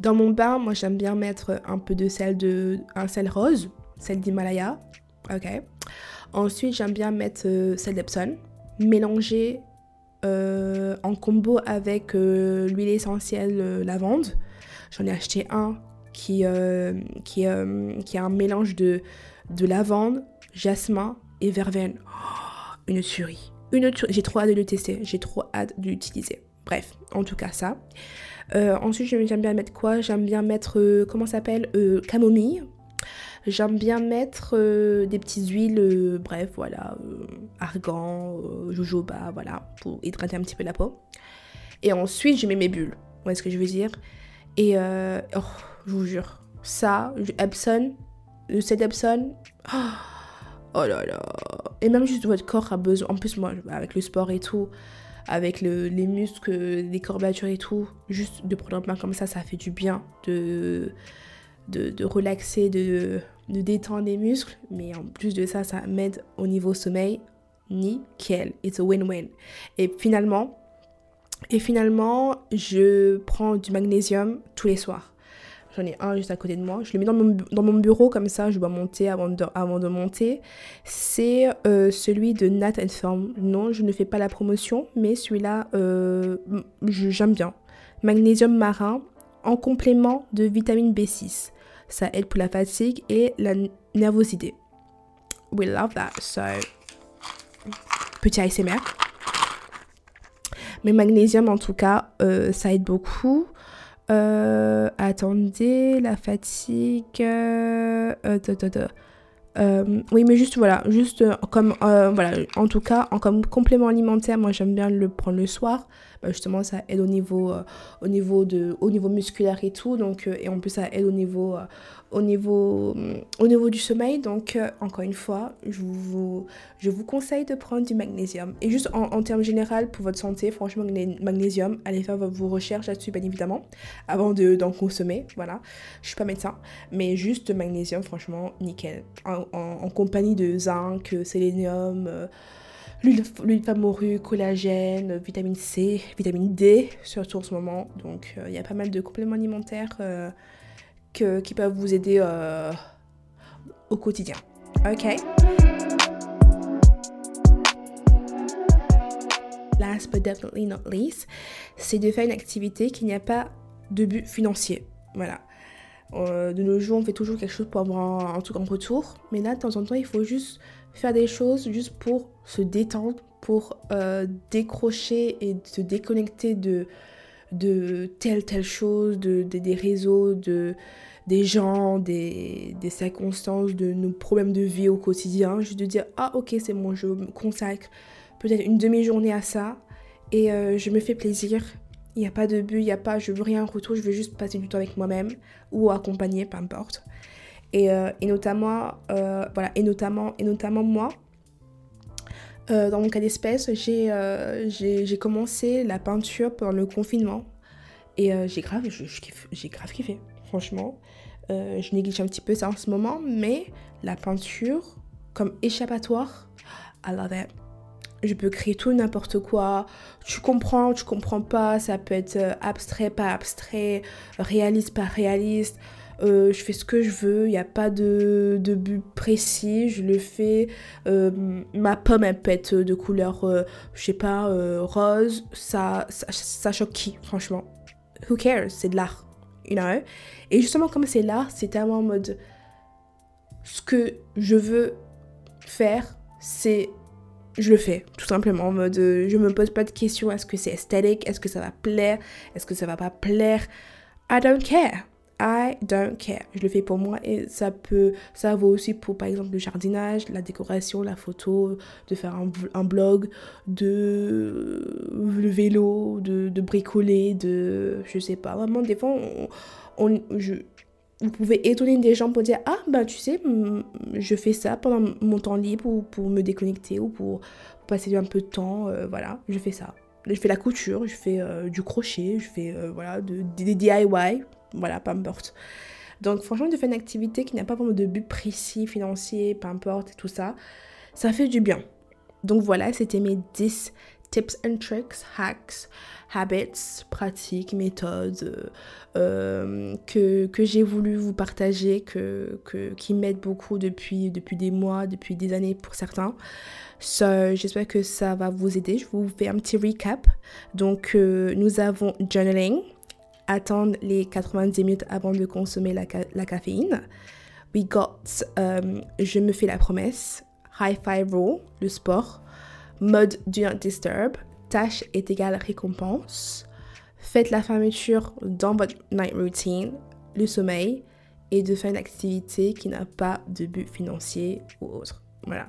dans mon bain, moi j'aime bien mettre un peu de sel de un sel rose, sel d'Himalaya, ok. Ensuite, j'aime bien mettre euh, sel d'Epsom, mélanger euh, en combo avec euh, l'huile essentielle lavande. J'en ai acheté un qui, qui, qui a un mélange de, de lavande, jasmin et verveine. Oh, une tuerie. Une J'ai trop hâte de le tester. J'ai trop hâte de l'utiliser. Bref, en tout cas ça. ensuite, j'aime bien mettre quoi? J'aime bien mettre, comment ça s'appelle? Camomille. J'aime bien mettre euh, des petites huiles, euh, bref, voilà, euh, argan, jojoba, voilà, pour hydrater un petit peu la peau. Et ensuite, je mets mes bulles. Vous voyez ce que je veux dire? Et, oh, je vous jure, ça, Epson, set Epson, oh, oh, là là. Et même juste votre corps a besoin, en plus moi, avec le sport et tout, avec le, les muscles, les courbatures et tout, juste de prendre un bain comme ça, ça fait du bien de de, relaxer, de, de, détendre les muscles. Mais en plus de ça, ça m'aide au niveau sommeil. Nickel. It's a win-win. Et finalement, et finalement, je prends du magnésium tous les soirs. J'en ai un juste à côté de moi. Je le mets dans mon, bureau comme ça, je dois monter avant de, monter. C'est euh, celui de Nat Form. Non, je ne fais pas la promotion, mais celui-là, euh, j'aime bien. Magnésium marin en complément de vitamine B6 ça aide pour la fatigue et la nervosité. We love that. So, petit ASMR. Mais magnésium, en tout cas, euh, ça aide beaucoup. Euh, attendez, la fatigue. Euh, euh, oui, mais juste voilà, juste comme voilà, en tout cas, en comme complément alimentaire, moi j'aime bien le prendre le soir. Bah, justement, ça aide au niveau, au niveau de, au niveau musculaire et tout, donc et en plus ça aide au niveau, au niveau, au niveau du sommeil. Donc, euh, encore une fois, je vous, conseille de prendre du magnésium. Et juste en, termes général, pour votre santé, franchement, magnésium, allez faire vos recherches là-dessus, bien évidemment, avant d'en consommer. Voilà, je suis pas médecin, mais juste magnésium, franchement, nickel. En, compagnie de zinc, sélénium. Euh, l'huile morue, collagène, vitamine C, vitamine D, surtout en ce moment. Donc il y a pas mal de compléments alimentaires qui peuvent vous aider au quotidien. Ok? Last but definitely not least, c'est de faire une activité qui n'y a pas de but financier. Voilà. Euh, de nos jours, on fait toujours quelque chose pour avoir un, truc en retour. Mais là, de temps en temps, il faut juste faire des choses juste pour se détendre, pour euh, décrocher et se déconnecter de, de telle, telle chose, de, des réseaux, de, des gens, des, des, circonstances, de nos problèmes de vie au quotidien. Juste de dire, ah ok, c'est bon, je me consacre peut-être une demi-journée à ça et euh, je me fais plaisir il n'y a pas de but, il n'y a pas je veux rien en retour, je veux juste passer du temps avec moi-même ou accompagner, peu importe. Et, euh, et notamment, euh, voilà, et notamment, et notamment moi, euh, dans mon cas d'espèce, j'ai commencé la peinture pendant le confinement. Et j'ai grave, j'ai grave kiffé, franchement. je néglige un petit peu ça en ce moment, mais la peinture, comme échappatoire, I love it je peux créer tout n'importe quoi. Tu comprends, tu comprends pas, ça peut être abstrait, pas abstrait, réaliste, pas réaliste. Euh, je fais ce que je veux, il n'y a pas de, but précis, je le fais. Euh, ma pomme, elle peut de couleur, je sais pas, rose. Ça, ça, choque qui, franchement Who cares? C'est de l'art, you know? Et justement, comme c'est l'art, c'est tellement en mode. Ce que je veux faire, c'est je le fais, tout simplement, en mode, euh, je me pose pas de questions, est-ce que c'est esthétique, est-ce que ça va plaire, est-ce que ça va pas plaire? I don't care. I don't care. Je le fais pour moi et ça peut, ça vaut aussi pour par exemple le jardinage, la décoration, la photo, de faire un, blog, de le vélo, de, bricoler, de, je sais pas, vraiment des fois on, je, vous pouvez étonner des gens pour dire ah ben tu sais je fais ça pendant mon temps libre ou pour me déconnecter ou pour, passer un peu de temps euh, voilà je fais ça. Je fais la couture je fais euh, du crochet je fais euh, voilà de, des DIY voilà peu importe donc franchement de faire une activité qui n'a pas vraiment de but précis financier peu importe tout ça ça fait du bien donc voilà c'était mes 10 tips and tricks hacks habits, pratiques, méthodes euh, que, que j'ai voulu vous partager, que, que qui m'aident beaucoup depuis, depuis des mois, depuis des années pour certains. J'espère que ça va vous aider. Je vous fais un petit recap. Donc, euh, nous avons journaling, attendre les 90 minutes avant de consommer la, la caféine. We got euh, Je me fais la promesse, High Five Rule, le sport, mode Do Not Disturb, tâche est égale récompense. Faites la fermeture dans votre night routine, le sommeil, et de faire une activité qui n'a pas de but financier ou autre. Voilà.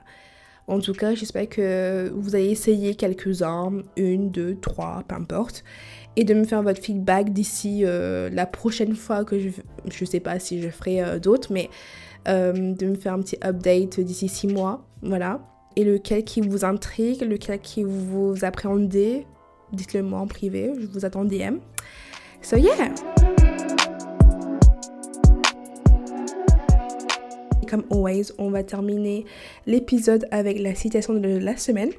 En tout cas, j'espère que vous allez essayer quelques-uns, une, deux, trois, peu importe, et de me faire votre feedback d'ici euh, la prochaine fois que je, je sais pas si je ferai euh, d'autres, mais euh, de me faire un petit update d'ici six mois, voilà et lequel qui vous intrigue, lequel qui vous appréhendez, dites-le moi en privé, je vous attends DM. So yeah! Comme always, on va terminer l'épisode avec la citation de la semaine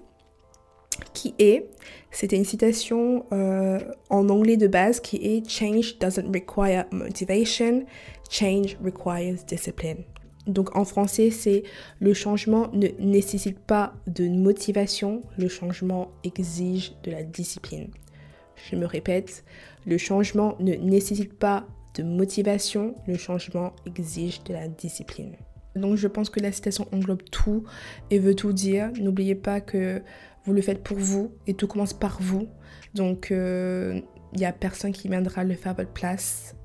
qui est, c'était une citation euh, en anglais de base qui est Change doesn't require motivation, change requires discipline. Donc en français, c'est le changement ne nécessite pas de motivation, le changement exige de la discipline. Je me répète, le changement ne nécessite pas de motivation, le changement exige de la discipline. Donc je pense que la citation englobe tout et veut tout dire. N'oubliez pas que vous le faites pour vous et tout commence par vous. Donc il euh, n'y a personne qui viendra le faire à votre place.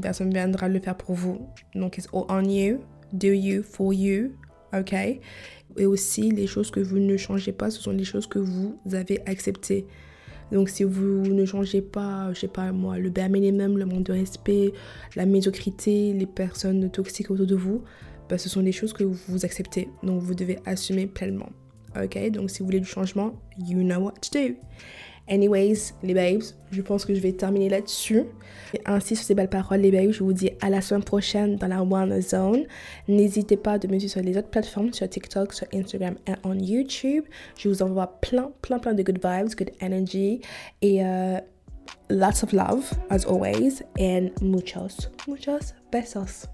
Personne viendra le faire pour vous. Donc it's all on you do you, for you, ok? Et aussi, les choses que vous ne changez pas, ce sont les choses que vous avez acceptées. Donc si vous ne changez pas, je sais pas moi, le bare minimum, le manque de respect, la médiocrité, les personnes toxiques autour de vous, bah, ce sont des choses que vous acceptez. Donc vous devez assumer pleinement. Ok? Donc si vous voulez du changement, you know what to do. Anyways, les babes, je pense que je vais terminer là-dessus. Ainsi, sur ces belles paroles, les babes, je vous dis à la semaine prochaine dans la One Zone. N'hésitez pas de me suivre sur les autres plateformes, sur TikTok, sur Instagram et en YouTube. Je vous envoie plein, plein, plein de good vibes, good energy et uh, lots of love, as always. And muchos, muchos besos.